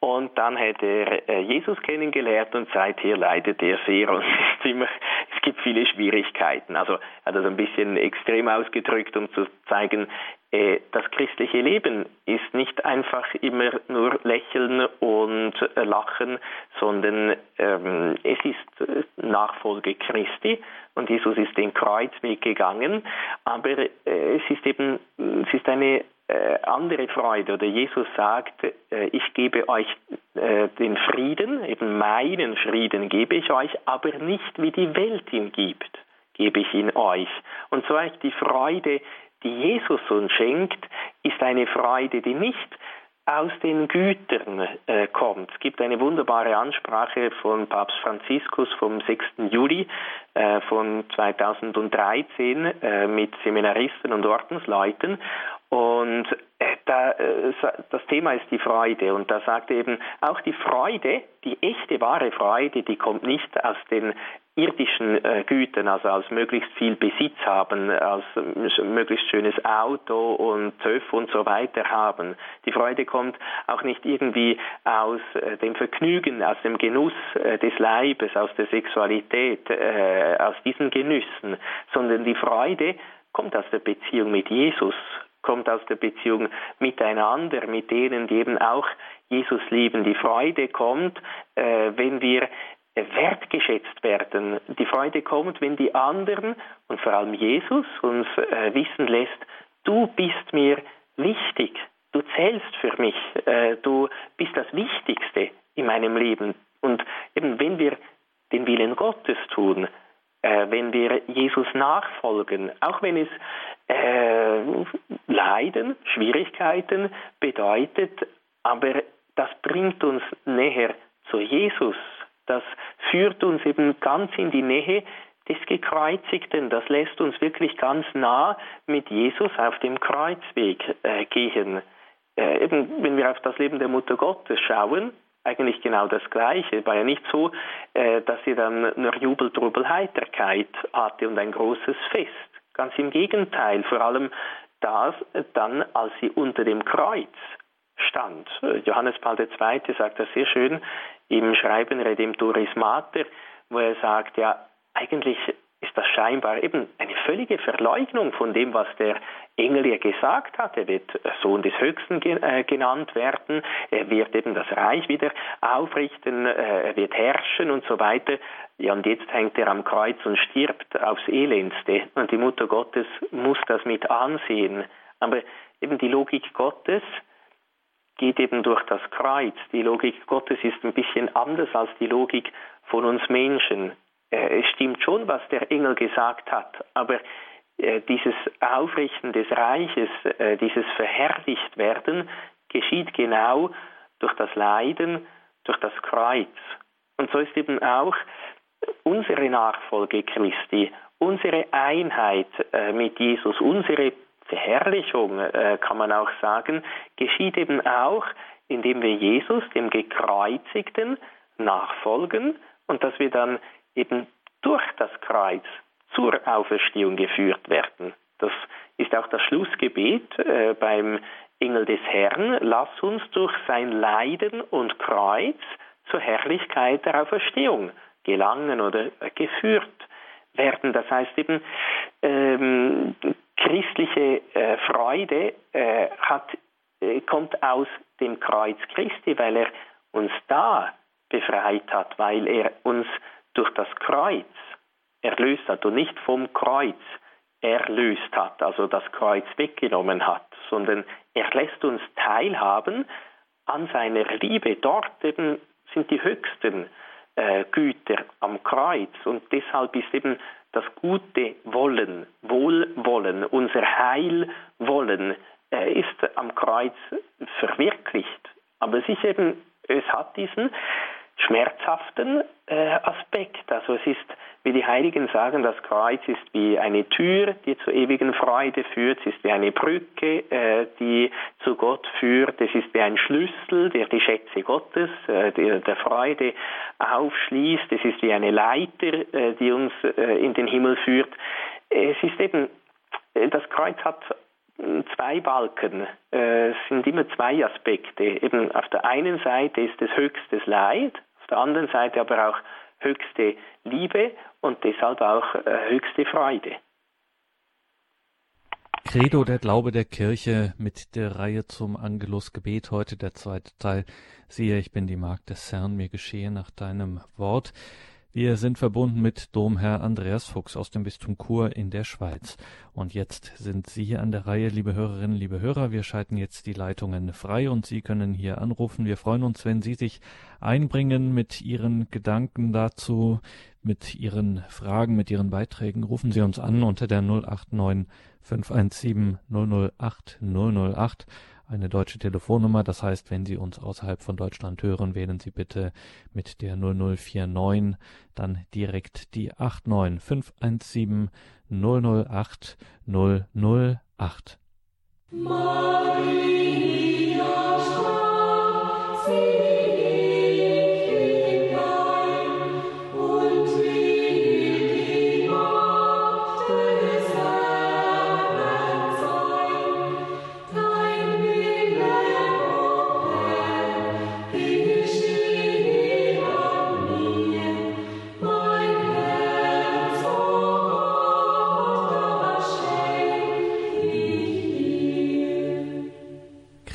Und dann hat er äh, Jesus kennengelernt und seither leidet er sehr. Und es, immer, es gibt viele Schwierigkeiten. Also er hat das ein bisschen extrem ausgedrückt, um zu zeigen, das christliche Leben ist nicht einfach immer nur Lächeln und äh, Lachen, sondern ähm, es ist äh, Nachfolge Christi und Jesus ist den Kreuzweg gegangen, aber äh, es ist eben es ist eine äh, andere Freude oder Jesus sagt, äh, ich gebe euch den Frieden, eben meinen Frieden gebe ich euch, aber nicht wie die Welt ihn gibt, gebe ich ihn euch. Und so ist die Freude, die Jesus uns schenkt, ist eine Freude, die nicht aus den Gütern äh, kommt. Es gibt eine wunderbare Ansprache von Papst Franziskus vom 6. Juli äh, von 2013 äh, mit Seminaristen und Ordensleuten. Und da, äh, das Thema ist die Freude. Und da sagt eben, auch die Freude, die echte, wahre Freude, die kommt nicht aus den irdischen äh, Gütern, also aus möglichst viel Besitz haben, aus äh, möglichst schönes Auto und Töpf und so weiter haben. Die Freude kommt auch nicht irgendwie aus äh, dem Vergnügen, aus dem Genuss äh, des Leibes, aus der Sexualität, äh, aus diesen Genüssen, sondern die Freude kommt aus der Beziehung mit Jesus, kommt aus der Beziehung miteinander, mit denen, die eben auch Jesus lieben. Die Freude kommt, äh, wenn wir wertgeschätzt werden. Die Freude kommt, wenn die anderen und vor allem Jesus uns äh, wissen lässt, du bist mir wichtig, du zählst für mich, äh, du bist das Wichtigste in meinem Leben. Und eben wenn wir den Willen Gottes tun, äh, wenn wir Jesus nachfolgen, auch wenn es äh, Leiden, Schwierigkeiten bedeutet, aber das bringt uns näher zu Jesus das führt uns eben ganz in die Nähe des Gekreuzigten. Das lässt uns wirklich ganz nah mit Jesus auf dem Kreuzweg äh, gehen. Äh, eben, wenn wir auf das Leben der Mutter Gottes schauen, eigentlich genau das Gleiche. War ja nicht so, äh, dass sie dann nur Jubel, Trubel, Heiterkeit hatte und ein großes Fest. Ganz im Gegenteil, vor allem das dann, als sie unter dem Kreuz stand. Johannes Paul II. sagt das sehr schön im Schreiben Redemptoris Mater, wo er sagt, ja, eigentlich ist das scheinbar eben eine völlige Verleugnung von dem, was der Engel ja gesagt hat. Er wird Sohn des Höchsten äh, genannt werden, er wird eben das Reich wieder aufrichten, äh, er wird herrschen und so weiter. Ja, und jetzt hängt er am Kreuz und stirbt aufs Elendste. Und die Mutter Gottes muss das mit ansehen. Aber eben die Logik Gottes, geht eben durch das Kreuz. Die Logik Gottes ist ein bisschen anders als die Logik von uns Menschen. Äh, es stimmt schon, was der Engel gesagt hat, aber dieses Aufrichten des Reiches, äh, dieses Verherrlichtwerden geschieht genau durch das Leiden, durch das Kreuz. Und so ist eben auch unsere Nachfolge Christi, unsere Einheit mit Jesus, unsere Verherrlichung, äh, kann man auch sagen, geschieht eben auch, indem wir Jesus, dem Gekreuzigten, nachfolgen und dass wir dann eben durch das Kreuz zur Auferstehung geführt werden. Das ist auch das Schlussgebet äh, beim Engel des Herrn. Lass uns durch sein Leiden und Kreuz zur Herrlichkeit der Auferstehung gelangen oder geführt werden. Das heißt eben, ähm, Christ christliche äh, Freude äh, hat, äh, kommt aus dem Kreuz Christi, weil er uns da befreit hat, weil er uns durch das Kreuz erlöst hat und nicht vom Kreuz erlöst hat, also das Kreuz weggenommen hat, sondern er lässt uns teilhaben an seiner Liebe. Dort eben sind die höchsten äh, Güter am Kreuz und deshalb ist eben das gute Wollen, Wohlwollen, unser Heilwollen äh, ist am Kreuz verwirklicht. Aber es ist eben, es hat diesen schmerzhaften äh, Aspekt. Also es ist, wie die Heiligen sagen, das Kreuz ist wie eine Tür, die zur ewigen Freude führt. Es ist wie eine Brücke, äh, die zu Gott führt. Es ist wie ein Schlüssel, der die Schätze Gottes, äh, der, der Freude aufschließt. Es ist wie eine Leiter, äh, die uns äh, in den Himmel führt. Es ist eben, äh, das Kreuz hat zwei Balken. Es sind immer zwei Aspekte. Eben auf der einen Seite ist es höchstes Leid, der anderen Seite aber auch höchste Liebe und deshalb auch äh, höchste Freude. Credo, der Glaube der Kirche mit der Reihe zum Angelusgebet, heute der zweite Teil. Siehe, ich bin die Magd des Herrn, mir geschehe nach deinem Wort. Wir sind verbunden mit Domherr Andreas Fuchs aus dem Bistum Chur in der Schweiz. Und jetzt sind Sie hier an der Reihe, liebe Hörerinnen, liebe Hörer. Wir schalten jetzt die Leitungen frei und Sie können hier anrufen. Wir freuen uns, wenn Sie sich einbringen mit Ihren Gedanken dazu, mit Ihren Fragen, mit Ihren Beiträgen. Rufen Sie uns an unter der 089 517 008 008 eine deutsche Telefonnummer. Das heißt, wenn Sie uns außerhalb von Deutschland hören, wählen Sie bitte mit der 0049 dann direkt die 89 517 008 008. Maria,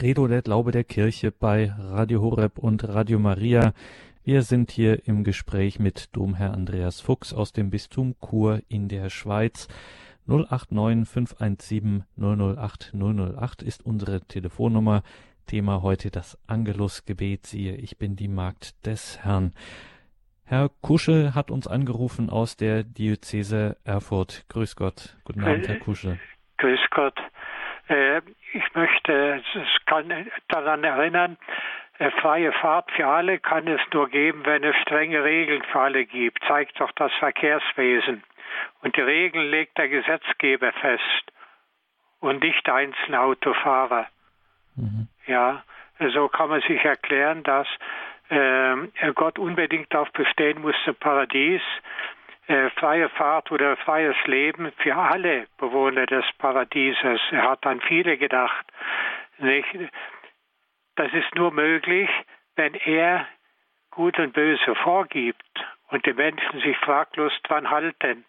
Credo der Glaube der Kirche bei Radio Horeb und Radio Maria. Wir sind hier im Gespräch mit Domherr Andreas Fuchs aus dem Bistum Chur in der Schweiz. 089 517 008 008 ist unsere Telefonnummer. Thema heute das Angelusgebet. Siehe, ich bin die Magd des Herrn. Herr Kuschel hat uns angerufen aus der Diözese Erfurt. Grüß Gott. Guten Abend, Herr Kuschel. Grüß Gott. Äh, ich möchte es kann daran erinnern, äh, freie Fahrt für alle kann es nur geben, wenn es strenge Regeln für alle gibt, zeigt doch das Verkehrswesen. Und die Regeln legt der Gesetzgeber fest und nicht einzelne Autofahrer. Mhm. Ja, so kann man sich erklären, dass äh, Gott unbedingt darauf bestehen muss, im Paradies äh, freie Fahrt oder freies Leben für alle Bewohner des Paradieses. Er hat an viele gedacht. Nicht? Das ist nur möglich, wenn er Gut und Böse vorgibt und die Menschen sich fraglos dran halten.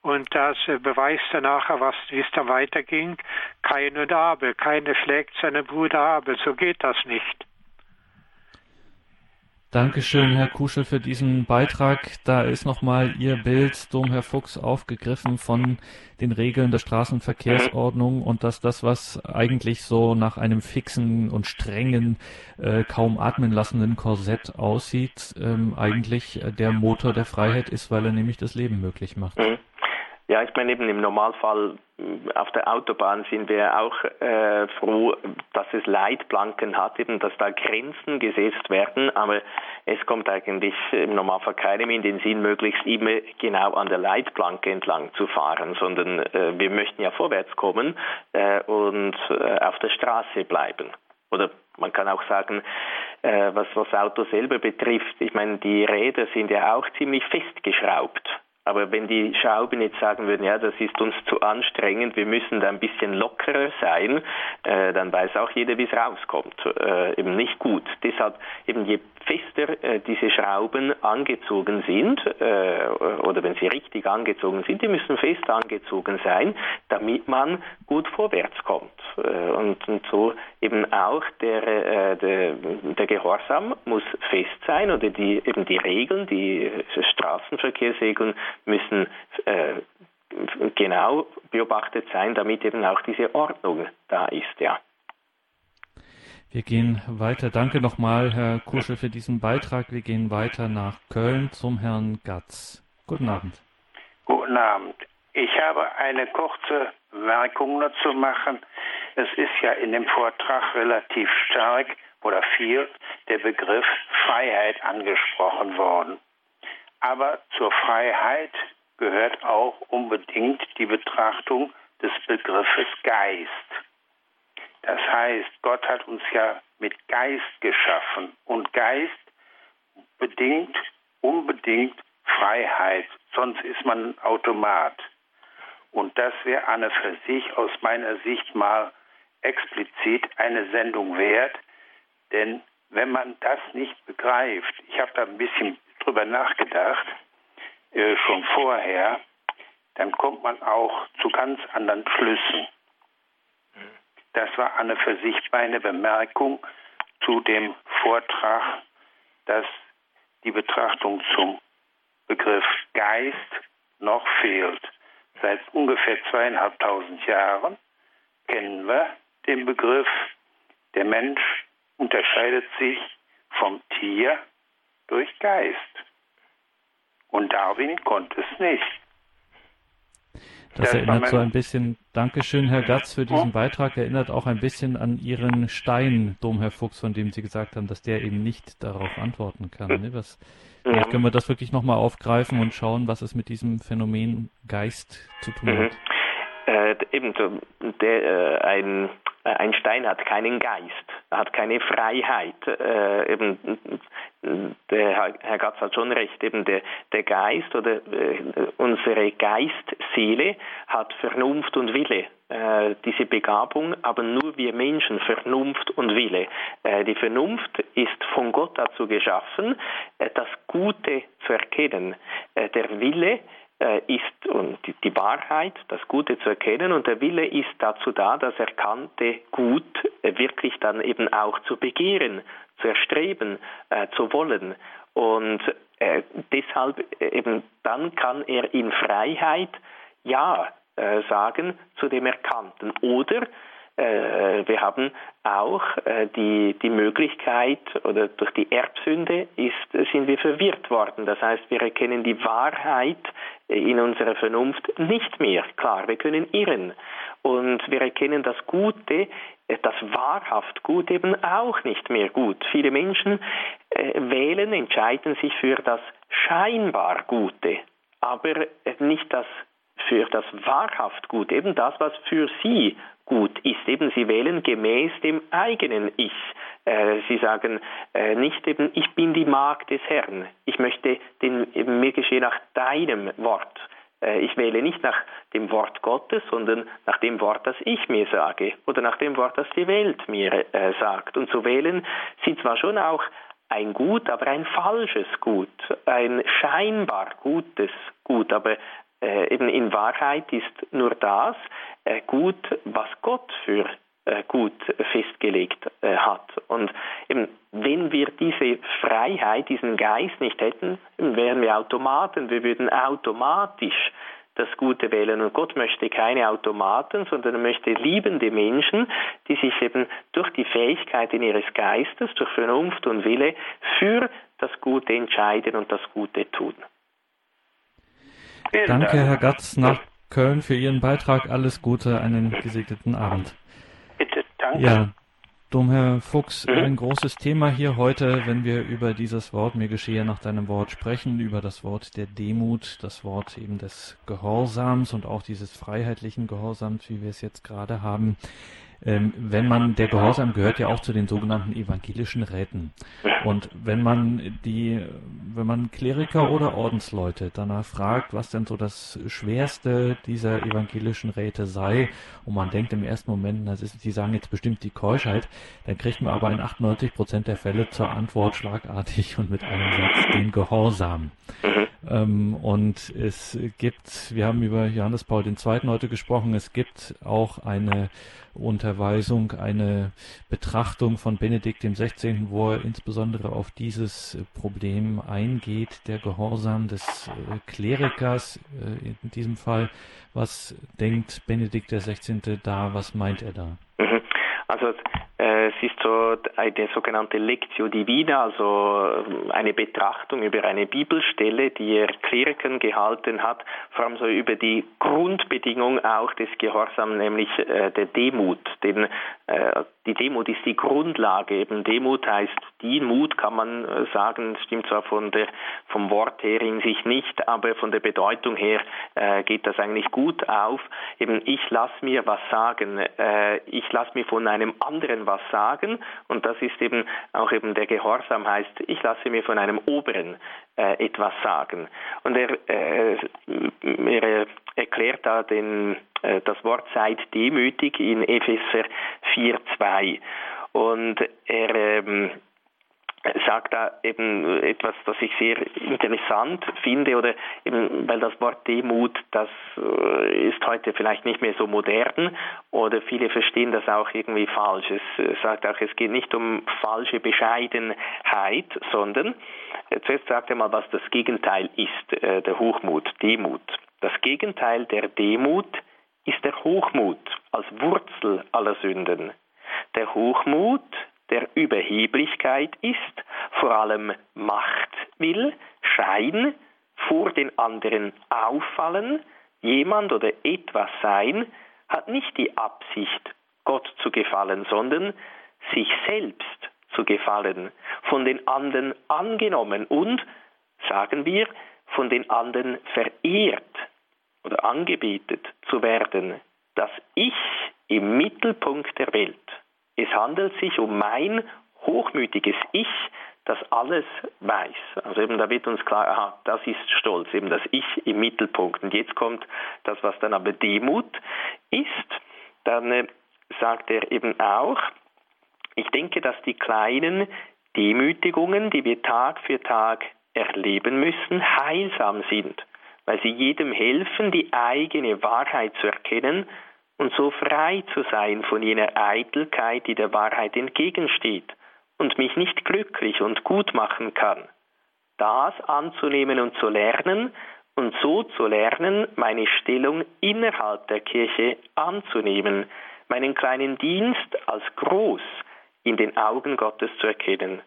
Und das äh, beweist dann nachher, was, wie es dann weiterging. Kein und Abel. Keiner schlägt seinen Bruder Abel. So geht das nicht. Dankeschön, Herr Kuschel, für diesen Beitrag. Da ist nochmal Ihr Bild, Dom Herr Fuchs, aufgegriffen von den Regeln der Straßenverkehrsordnung und dass das, was eigentlich so nach einem fixen und strengen, äh, kaum atmen lassenden Korsett aussieht, ähm, eigentlich der Motor der Freiheit ist, weil er nämlich das Leben möglich macht. Mhm. Ja, ich meine eben im Normalfall äh, auf der Autobahn sind wir auch äh, froh, dass es Leitplanken hat, eben dass da Grenzen gesetzt werden, aber es kommt eigentlich im Normalfall keinem in den Sinn, möglichst immer genau an der Leitplanke entlang zu fahren, sondern äh, wir möchten ja vorwärts kommen äh, und äh, auf der Straße bleiben. Oder man kann auch sagen, äh, was das Auto selber betrifft, ich meine, die Räder sind ja auch ziemlich festgeschraubt Aber wenn die Schrauben jetzt sagen würden, ja, das ist uns zu anstrengend, wir müssen da ein bisschen lockerer sein, äh, dann weiß auch jeder, wie es rauskommt. Äh, eben nicht gut. Deshalb eben je fester äh, diese Schrauben angezogen sind, äh, oder wenn sie richtig angezogen sind, die müssen fest angezogen sein, damit man gut vorwärts kommt. Äh, und, und, so eben auch der, äh, der, der Gehorsam muss fest sein oder die, eben die Regeln, die Straßenverkehrsregeln müssen äh, genau beobachtet sein, damit eben auch diese Ordnung da ist, ja. Wir gehen weiter. Danke nochmal, Herr Kuschel, für diesen Beitrag. Wir gehen weiter nach Köln zum Herrn Gatz. Guten Abend. Guten Abend. Ich habe eine kurze Bemerkung nur zu machen. Es ist ja in dem Vortrag relativ stark oder viel der Begriff Freiheit angesprochen worden. Aber zur Freiheit gehört auch unbedingt die Betrachtung des Begriffes Geist. Das heißt, Gott hat uns ja mit Geist geschaffen und Geist bedingt unbedingt Freiheit, sonst ist man ein Automat. Und das wäre eine für sich aus meiner Sicht mal explizit eine Sendung wert, denn wenn man das nicht begreift, ich habe da ein bisschen drüber nachgedacht, äh, schon vorher, dann kommt man auch zu ganz anderen Schlüssen. Das war eine für sich meine Bemerkung zu dem Vortrag, dass die Betrachtung zum Begriff Geist noch fehlt. Seit ungefähr zweieinhalbtausend Jahren kennen wir den Begriff, der Mensch unterscheidet sich vom Tier durch Geist. Und Darwin konnte es nicht. Das, das erinnert so ein bisschen, Dankeschön, Herr Gatz, für diesen Beitrag, erinnert auch ein bisschen an Ihren Stein, Dom, Herr Fuchs, von dem Sie gesagt haben, dass der eben nicht darauf antworten kann. Ne? Was, vielleicht können wir das wirklich nochmal aufgreifen und schauen, was es mit diesem Phänomen Geist zu tun hat. Äh, eben, der, äh, ein, ein Stein hat keinen Geist, hat keine Freiheit. Äh, eben, der Herr, Gatz hat schon recht, eben der, der Geist oder äh, unsere Geistseele hat Vernunft und Wille. Äh, diese Begabung haben nur wir Menschen, Vernunft und Wille. Äh, die Vernunft ist von Gott dazu geschaffen, äh, das Gute zu erkennen. Äh, der Wille äh, ist und die, Wahrheit, das Gute zu erkennen und der Wille ist dazu da, das erkannte Gut wirklich dann eben auch zu begehren, zu erstreben, äh, zu wollen. Und äh, deshalb äh, eben dann kann er in Freiheit Ja äh, sagen zu dem Erkannten. Oder äh, wir haben auch äh, die, die Möglichkeit oder durch die Erbsünde ist, sind wir verwirrt worden. Das heißt, wir erkennen die Wahrheit in unserer Vernunft nicht mehr. Klar, wir können irren. Und wir erkennen das Gute, äh, das wahrhaft Gut eben auch nicht mehr gut. Viele Menschen äh, wählen, entscheiden sich für das scheinbar Gute, aber nicht das für das wahrhaft Gute, eben das, was für sie gut ist. Eben, sie wählen gemäß dem eigenen Ich. Äh, sie sagen äh, nicht eben, ich bin die Magd des Herrn. Ich möchte den, mir geschehe nach deinem Wort. Äh, ich wähle nicht nach dem Wort Gottes, sondern nach dem Wort, das ich mir sage oder nach dem Wort, das die Welt mir sagt. Und so wählen sie zwar schon auch ein Gut, aber ein falsches Gut, ein scheinbar gutes Gut, aber äh, eben in Wahrheit ist nur das äh, gut, was Gott für äh, gut festgelegt äh, hat. Und eben, wenn wir diese Freiheit, diesen Geist nicht hätten, wären wir Automaten, wir würden automatisch das Gute wählen. Und Gott möchte keine Automaten, sondern er möchte liebende Menschen, die sich eben durch die Fähigkeiten ihres Geistes, durch Vernunft und Wille für das Gute entscheiden und das Gute tun. Danke, Herr Gatz, nach Köln für Ihren Beitrag. Alles Gute, einen gesegneten Abend. Bitte, danke. Ja, Domherr Fuchs, mhm. ein großes Thema hier heute, wenn wir über dieses Wort, mir geschehe nach deinem Wort sprechen, über das Wort der Demut, das Wort eben des Gehorsams und auch dieses freiheitlichen Gehorsams, wie wir es jetzt gerade haben. Ähm, wenn man, der Gehorsam gehört ja auch zu den sogenannten evangelischen Räten. Und wenn man die, wenn man Kleriker oder Ordensleute danach fragt, was denn so das Schwerste dieser evangelischen Räte sei, und man denkt im ersten Moment, das ist, die sagen jetzt bestimmt die Keuschheit, dann kriegt man aber in 98 Prozent der Fälle zur Antwort schlagartig und mit einem Satz den Gehorsam. Mhm. Ähm, und es gibt, wir haben über Johannes Paul II. heute gesprochen, es gibt auch eine Unterweisung, eine Betrachtung von Benedikt XVI., wo er insbesondere auf dieses Problem eingeht, der Gehorsam des äh, Klerikers äh, in diesem Fall. Was denkt Benedikt XVI. da? Was meint er da? Mhm. Also es ist so eine sogenannte Lectio Divina, also ähm, eine Betrachtung über eine Bibelstelle, die er Kleriken gehalten hat, vor allem so über die Grundbedingung auch des Gehorsams, nämlich äh, der Demut. Denn äh, die Demut ist die Grundlage. Eben Demut heißt Dienmut, kann man äh, sagen. stimmt zwar von der, vom Wort her in sich nicht, aber von der Bedeutung her äh, geht das eigentlich gut auf. Eben ich lasse mir was sagen. Äh, ich lasse mir von einem anderen was sagen. Und das ist eben auch eben der Gehorsam heißt, ich lasse mir von einem Oberen äh, etwas sagen. Und er, äh, er erklärt da den, äh, das Wort seid demütig in Epheser 4,2. Und er ähm, sagt da eben etwas, das ich sehr interessant finde, oder eben, weil das Wort Demut, das äh, ist heute vielleicht nicht mehr so modern, oder viele verstehen das auch irgendwie falsch. Es äh, sagt auch, es geht nicht um falsche Bescheidenheit, sondern äh, zuerst sagt er mal, was das Gegenteil ist, der Hochmut, Demut. Das Gegenteil der Demut ist der Hochmut als Wurzel aller Sünden. Der Hochmut der Überheblichkeit ist, vor allem Macht will, Schein, vor den anderen auffallen, jemand oder etwas sein, hat nicht die Absicht, Gott zu gefallen, sondern sich selbst zu gefallen, von den anderen angenommen und, sagen wir, von den anderen verehrt oder angebetet zu werden, das Ich im Mittelpunkt der Welt. Es handelt sich um mein hochmütiges Ich, das alles weiß. Also eben da wird uns klar, aha, das ist Stolz, eben das Ich im Mittelpunkt. Und jetzt kommt das, was dann aber Demut ist. Dann äh, sagt er eben auch, ich denke, dass die kleinen Demütigungen, die wir Tag für Tag erleben müssen, heilsam sind, weil sie jedem helfen, die eigene Wahrheit zu erkennen und so frei zu sein von jener Eitelkeit, die der Wahrheit entgegensteht und mich nicht glücklich und gut machen kann. Das anzunehmen und zu lernen und so zu lernen, meine Stellung innerhalb der Kirche anzunehmen, meinen kleinen Dienst als groß in den Augen Gottes zu erkennen.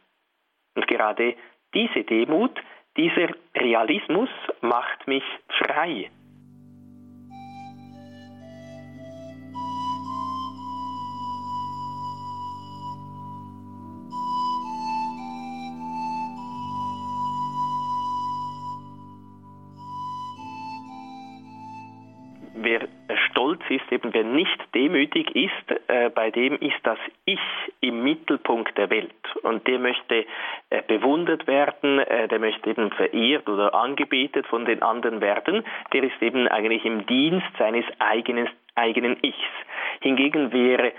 Und gerade diese Demut, dieser Realismus macht mich frei. Ist, eben wer nicht demütig ist, äh, bei dem ist das Ich im Mittelpunkt der Welt. Und der möchte äh, bewundert werden, äh, der möchte eben verehrt oder angebetet von den anderen werden. Der ist eben eigentlich im Dienst seines eigenen, eigenen Ichs. Hingegen wer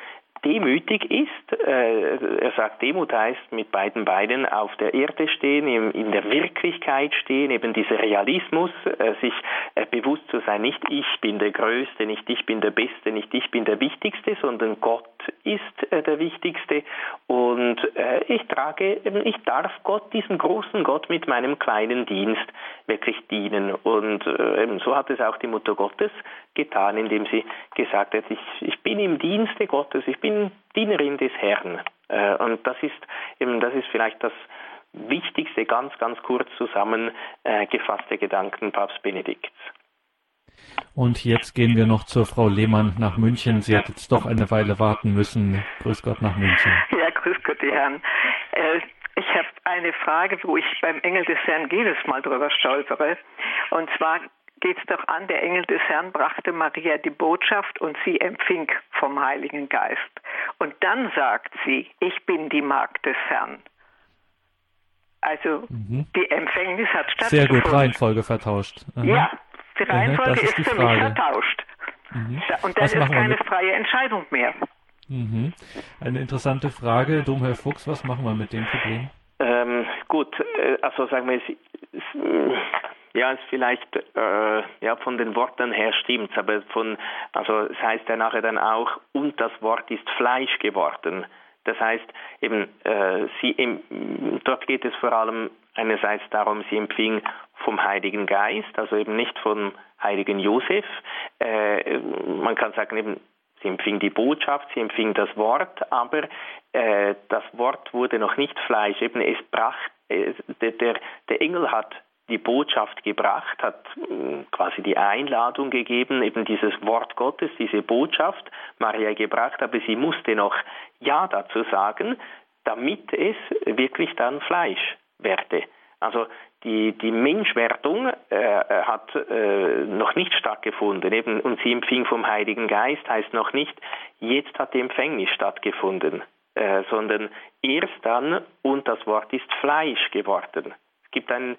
demütig ist. Äh, er sagt, Demut heißt mit beiden Beinen auf der Erde stehen, in der Wirklichkeit stehen, eben dieser Realismus, äh, sich äh, bewusst zu sein, nicht ich bin der Größte, nicht ich bin der Beste, nicht ich bin der Wichtigste, sondern Gott ist der Wichtigste und ich trage, ich darf Gott, diesem großen Gott mit meinem kleinen Dienst wirklich dienen und so hat es auch die Mutter Gottes getan, indem sie gesagt hat, ich, ich bin im Dienste Gottes, ich bin Dienerin des Herrn. Äh, und das ist eben, das ist vielleicht das wichtigste, ganz, ganz kurz zusammengefasste Gedanken Papst Benedikts. Und jetzt gehen wir noch zur Frau Lehmann nach München. Sie hat jetzt doch eine Weile warten müssen. Grüß Gott nach München. Ja, grüß Gott, die Herren. Äh, ich habe eine Frage, wo ich beim Engel des Herrn jedes Mal drüber stolpere. Und zwar geht es doch an, der Engel des Herrn brachte Maria die Botschaft und sie empfing vom Heiligen Geist. Und dann sagt sie, ich bin die Magd des Herrn. Also mhm. die Empfängnis hat stattgefunden. Sehr gut, Reihenfolge vertauscht. Aha. Ja, die Reihenfolge ist, ist für mich vertauscht. Mhm. Und das ist keine freie Entscheidung mehr. Mhm. Eine interessante Frage, Domherr Fuchs, was machen wir mit dem Problem? Ähm, gut, äh, also sagen wir, ja, es vielleicht äh, ja von den Worten her stimmt, aber von also es heißt ja nachher dann auch und das Wort ist Fleisch geworden. Das heißt eben äh, sie im, dort geht es vor allem einerseits darum, sie empfing vom Heiligen Geist, also eben nicht vom heiligen Josef. Äh, man kann sagen eben Sie empfing die Botschaft, sie empfing das Wort, aber äh, das Wort wurde noch nicht Fleisch. Eben es brach, äh, der, der, der Engel hat die Botschaft gebracht, hat äh, quasi die Einladung gegeben, eben dieses Wort Gottes, diese Botschaft Maria gebracht, aber sie musste noch Ja dazu sagen, damit es wirklich dann Fleisch werde. Also die, die Menschwerdung äh, äh, hat äh, noch nicht stattgefunden. Eben, und sie empfing vom Heiligen Geist heißt noch nicht, jetzt hat die Empfängnis stattgefunden, äh, sondern erst dann und das Wort ist Fleisch geworden. Es gibt einen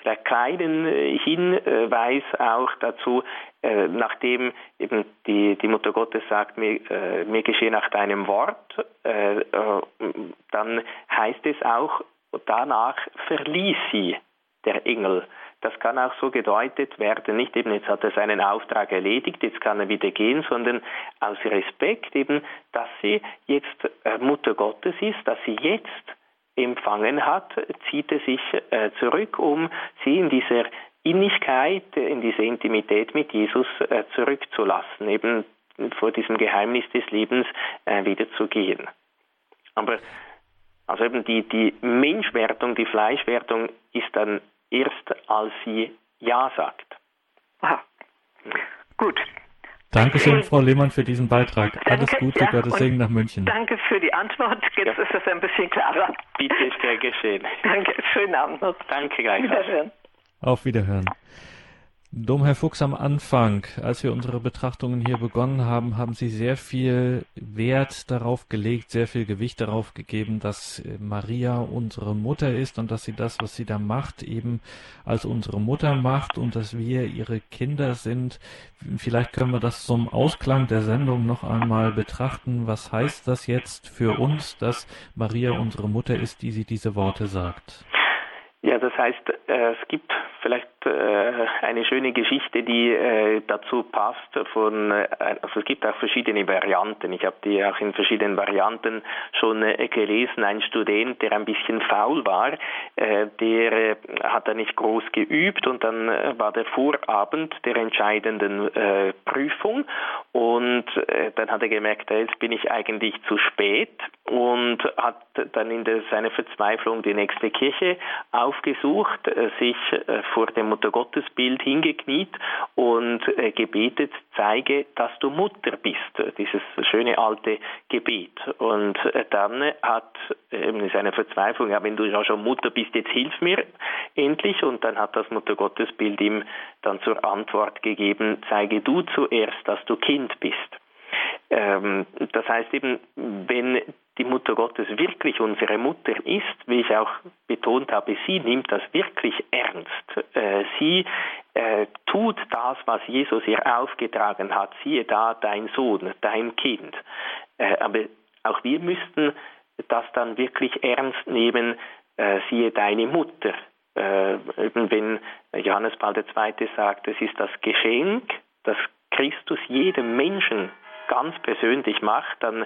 vielleicht kleinen äh, Hinweis auch dazu, äh, nachdem eben die, die Mutter Gottes sagt, mir, äh, mir geschehe nach deinem Wort, äh, äh, dann heißt es auch, danach verließ sie der Engel. Das kann auch so gedeutet werden, nicht eben jetzt hat er seinen Auftrag erledigt, jetzt kann er wieder gehen, sondern aus Respekt eben, dass sie jetzt äh, Mutter Gottes ist, dass sie jetzt empfangen hat, zieht er sich äh, zurück, um sie in dieser Innigkeit, in dieser Intimität mit Jesus äh, zurückzulassen, eben vor diesem Geheimnis des Lebens wieder zu gehen. Aber also eben die, die Menschwertung, die Fleischwertung ist dann erst, als sie Ja sagt. Aha. Gut. Dankeschön, Frau Lehmann, für diesen Beitrag. Danke, Alles Gute, ja, Gottes Segen nach München. Danke für die Antwort. Jetzt ja. ist es ein bisschen klarer. Bitte, ist sehr geschehen. Danke, schönen Abend noch. Danke gleichfalls. Wiederhören. Auf Wiederhören. Domherr Fuchs, am Anfang, als wir unsere Betrachtungen hier begonnen haben, haben Sie sehr viel Wert darauf gelegt, sehr viel Gewicht darauf gegeben, dass Maria unsere Mutter ist und dass sie das, was sie da macht, eben als unsere Mutter macht und dass wir ihre Kinder sind. Vielleicht können wir das zum Ausklang der Sendung noch einmal betrachten. Was heißt das jetzt für uns, dass Maria unsere Mutter ist, die sie diese Worte sagt? Ja, das heißt, äh, es gibt vielleicht äh, eine schöne Geschichte, die äh, dazu passt. Von, also es gibt auch verschiedene Varianten. Ich habe die auch in verschiedenen Varianten schon gelesen. Ein Student, der ein bisschen faul war, der hat da nicht groß geübt und dann war der Vorabend der entscheidenden Prüfung und dann hat er gemerkt, jetzt bin ich eigentlich zu spät und hat dann in seiner Verzweiflung die nächste Kirche aufgesucht, äh, sich äh, vor dem Muttergottesbild hingekniet und äh, gebetet, zeige, dass du Mutter bist. Dieses schöne alte Gebet. Und dann hat in seiner Verzweiflung, ja, wenn du ja schon Mutter bist, jetzt hilf mir endlich. Und dann hat das Muttergottesbild ihm dann zur Antwort gegeben, zeige du zuerst, dass du Kind bist. Ähm, das heißt eben, wenn die Mutter Gottes wirklich unsere Mutter ist, wie ich auch betont habe, sie nimmt das wirklich ernst. Äh, sie äh, tut das, was Jesus ihr aufgetragen hat. Siehe da, dein Sohn, dein Kind. Äh, aber auch wir müssten das dann wirklich ernst nehmen, siehe deine Mutter. Wenn Johannes Paul II. sagt, es ist das Geschenk, das Christus jedem Menschen ganz persönlich macht, dann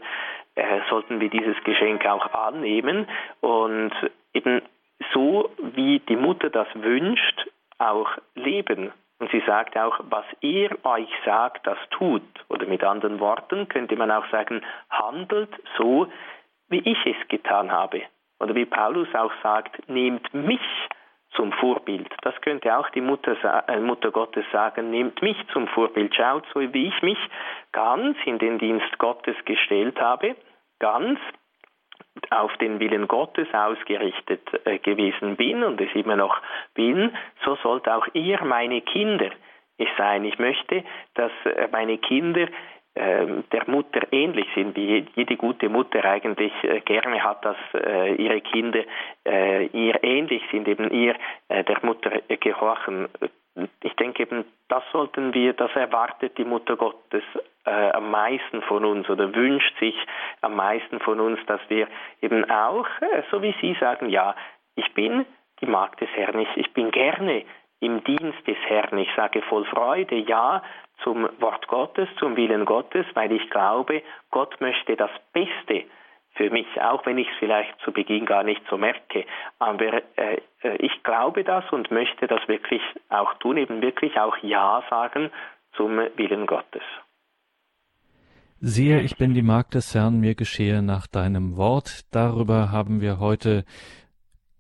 äh, sollten wir dieses Geschenk auch annehmen und eben so, wie die Mutter das wünscht, auch leben. Und sie sagt auch, was er euch sagt, das tut. Oder mit anderen Worten könnte man auch sagen, handelt so, wie ich es getan habe. Oder wie Paulus auch sagt, nehmt mich zum Vorbild. Das könnte auch die Mutter, äh, Mutter Gottes sagen, nehmt mich zum Vorbild, schaut so, wie ich mich ganz in den Dienst Gottes gestellt habe, ganz auf den Willen Gottes ausgerichtet äh, gewesen bin und es immer noch bin, so sollt auch ihr, meine Kinder, ich sein. Ich möchte, dass äh, meine Kinder der Mutter ähnlich sind, wie jede gute Mutter eigentlich äh, gerne hat, dass äh, ihre Kinder ihr ähnlich sind, eben ihr der Mutter gehorchen. Ich denke eben, das sollten wir, das erwartet die Mutter Gottes am meisten von uns oder wünscht sich am meisten von uns, dass wir eben auch, so wie Sie sagen, ja, ich bin die Magd des Herrn, ich, ich bin gerne im Dienst des Herrn. Ich sage voll Freude Ja zum Wort Gottes, zum Willen Gottes, weil ich glaube, Gott möchte das Beste für mich, auch wenn ich es vielleicht zu Beginn gar nicht so merke. Aber äh, äh, ich glaube das und möchte das wirklich auch tun, eben wirklich auch Ja sagen zum Willen Gottes. Siehe, ich bin die Magd des Herrn, mir geschehe nach deinem Wort. Darüber haben wir heute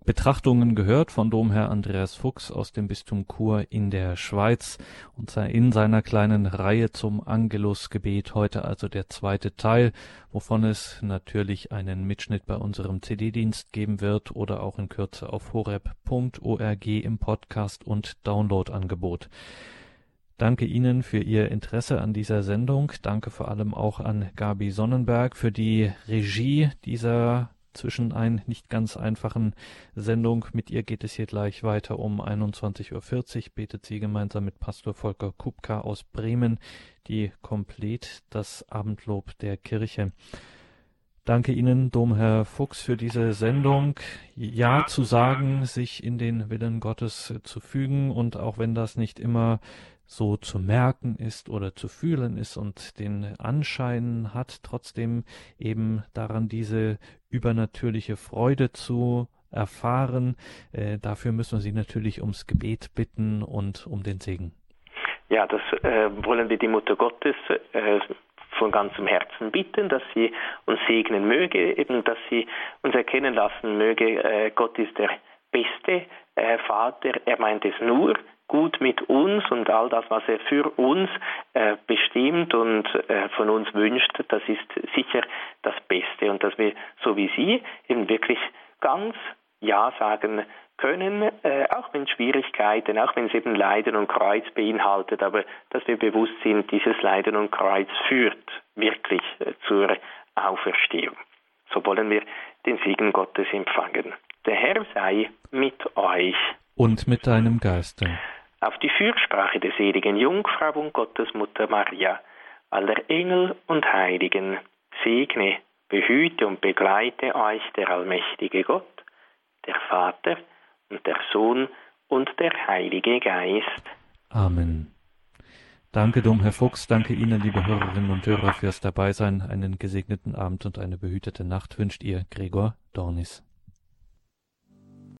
Betrachtungen gehört von Domherr Andreas Fuchs aus dem Bistum Chur in der Schweiz und in seiner kleinen Reihe zum Angelusgebet heute also der zweite Teil, wovon es natürlich einen Mitschnitt bei unserem CD-Dienst geben wird oder auch in Kürze auf horeb.org im Podcast und Download-Angebot. Danke Ihnen für Ihr Interesse an dieser Sendung. Danke vor allem auch an Gabi Sonnenberg für die Regie dieser zwischen ein nicht ganz einfachen Sendung. Mit ihr geht es hier gleich weiter um 21.40 Uhr. Betet sie gemeinsam mit Pastor Volker Kupka aus Bremen, die komplett das Abendlob der Kirche. Danke Ihnen, Domherr Fuchs, für diese Sendung. Ja zu sagen, sich in den Willen Gottes zu fügen und auch wenn das nicht immer so zu merken ist oder zu fühlen ist und den Anschein hat, trotzdem eben daran diese übernatürliche Freude zu erfahren. Äh, dafür müssen wir Sie natürlich ums Gebet bitten und um den Segen. Ja, das äh, wollen wir die Mutter Gottes äh, von ganzem Herzen bitten, dass sie uns segnen möge, eben dass sie uns erkennen lassen möge, äh, Gott ist der beste äh, Vater, er meint es nur gut mit uns und all das, was er für uns äh, bestimmt und äh, von uns wünscht, das ist sicher das Beste und dass wir, so wie Sie, eben wirklich ganz Ja sagen können, äh, auch wenn Schwierigkeiten, auch wenn es eben Leiden und Kreuz beinhaltet, aber dass wir bewusst sind, dieses Leiden und Kreuz führt wirklich äh, zur Auferstehung. So wollen wir den Segen Gottes empfangen. Der Herr sei mit euch. Und mit deinem Geiste auf die Fürsprache der seligen Jungfrau und Gottesmutter Maria, aller Engel und Heiligen, segne, behüte und begleite euch der allmächtige Gott, der Vater und der Sohn und der Heilige Geist. Amen. Danke, Domherr Fuchs. Danke Ihnen, liebe Hörerinnen und Hörer, fürs Dabeisein. Einen gesegneten Abend und eine behütete Nacht wünscht ihr Gregor Dornis.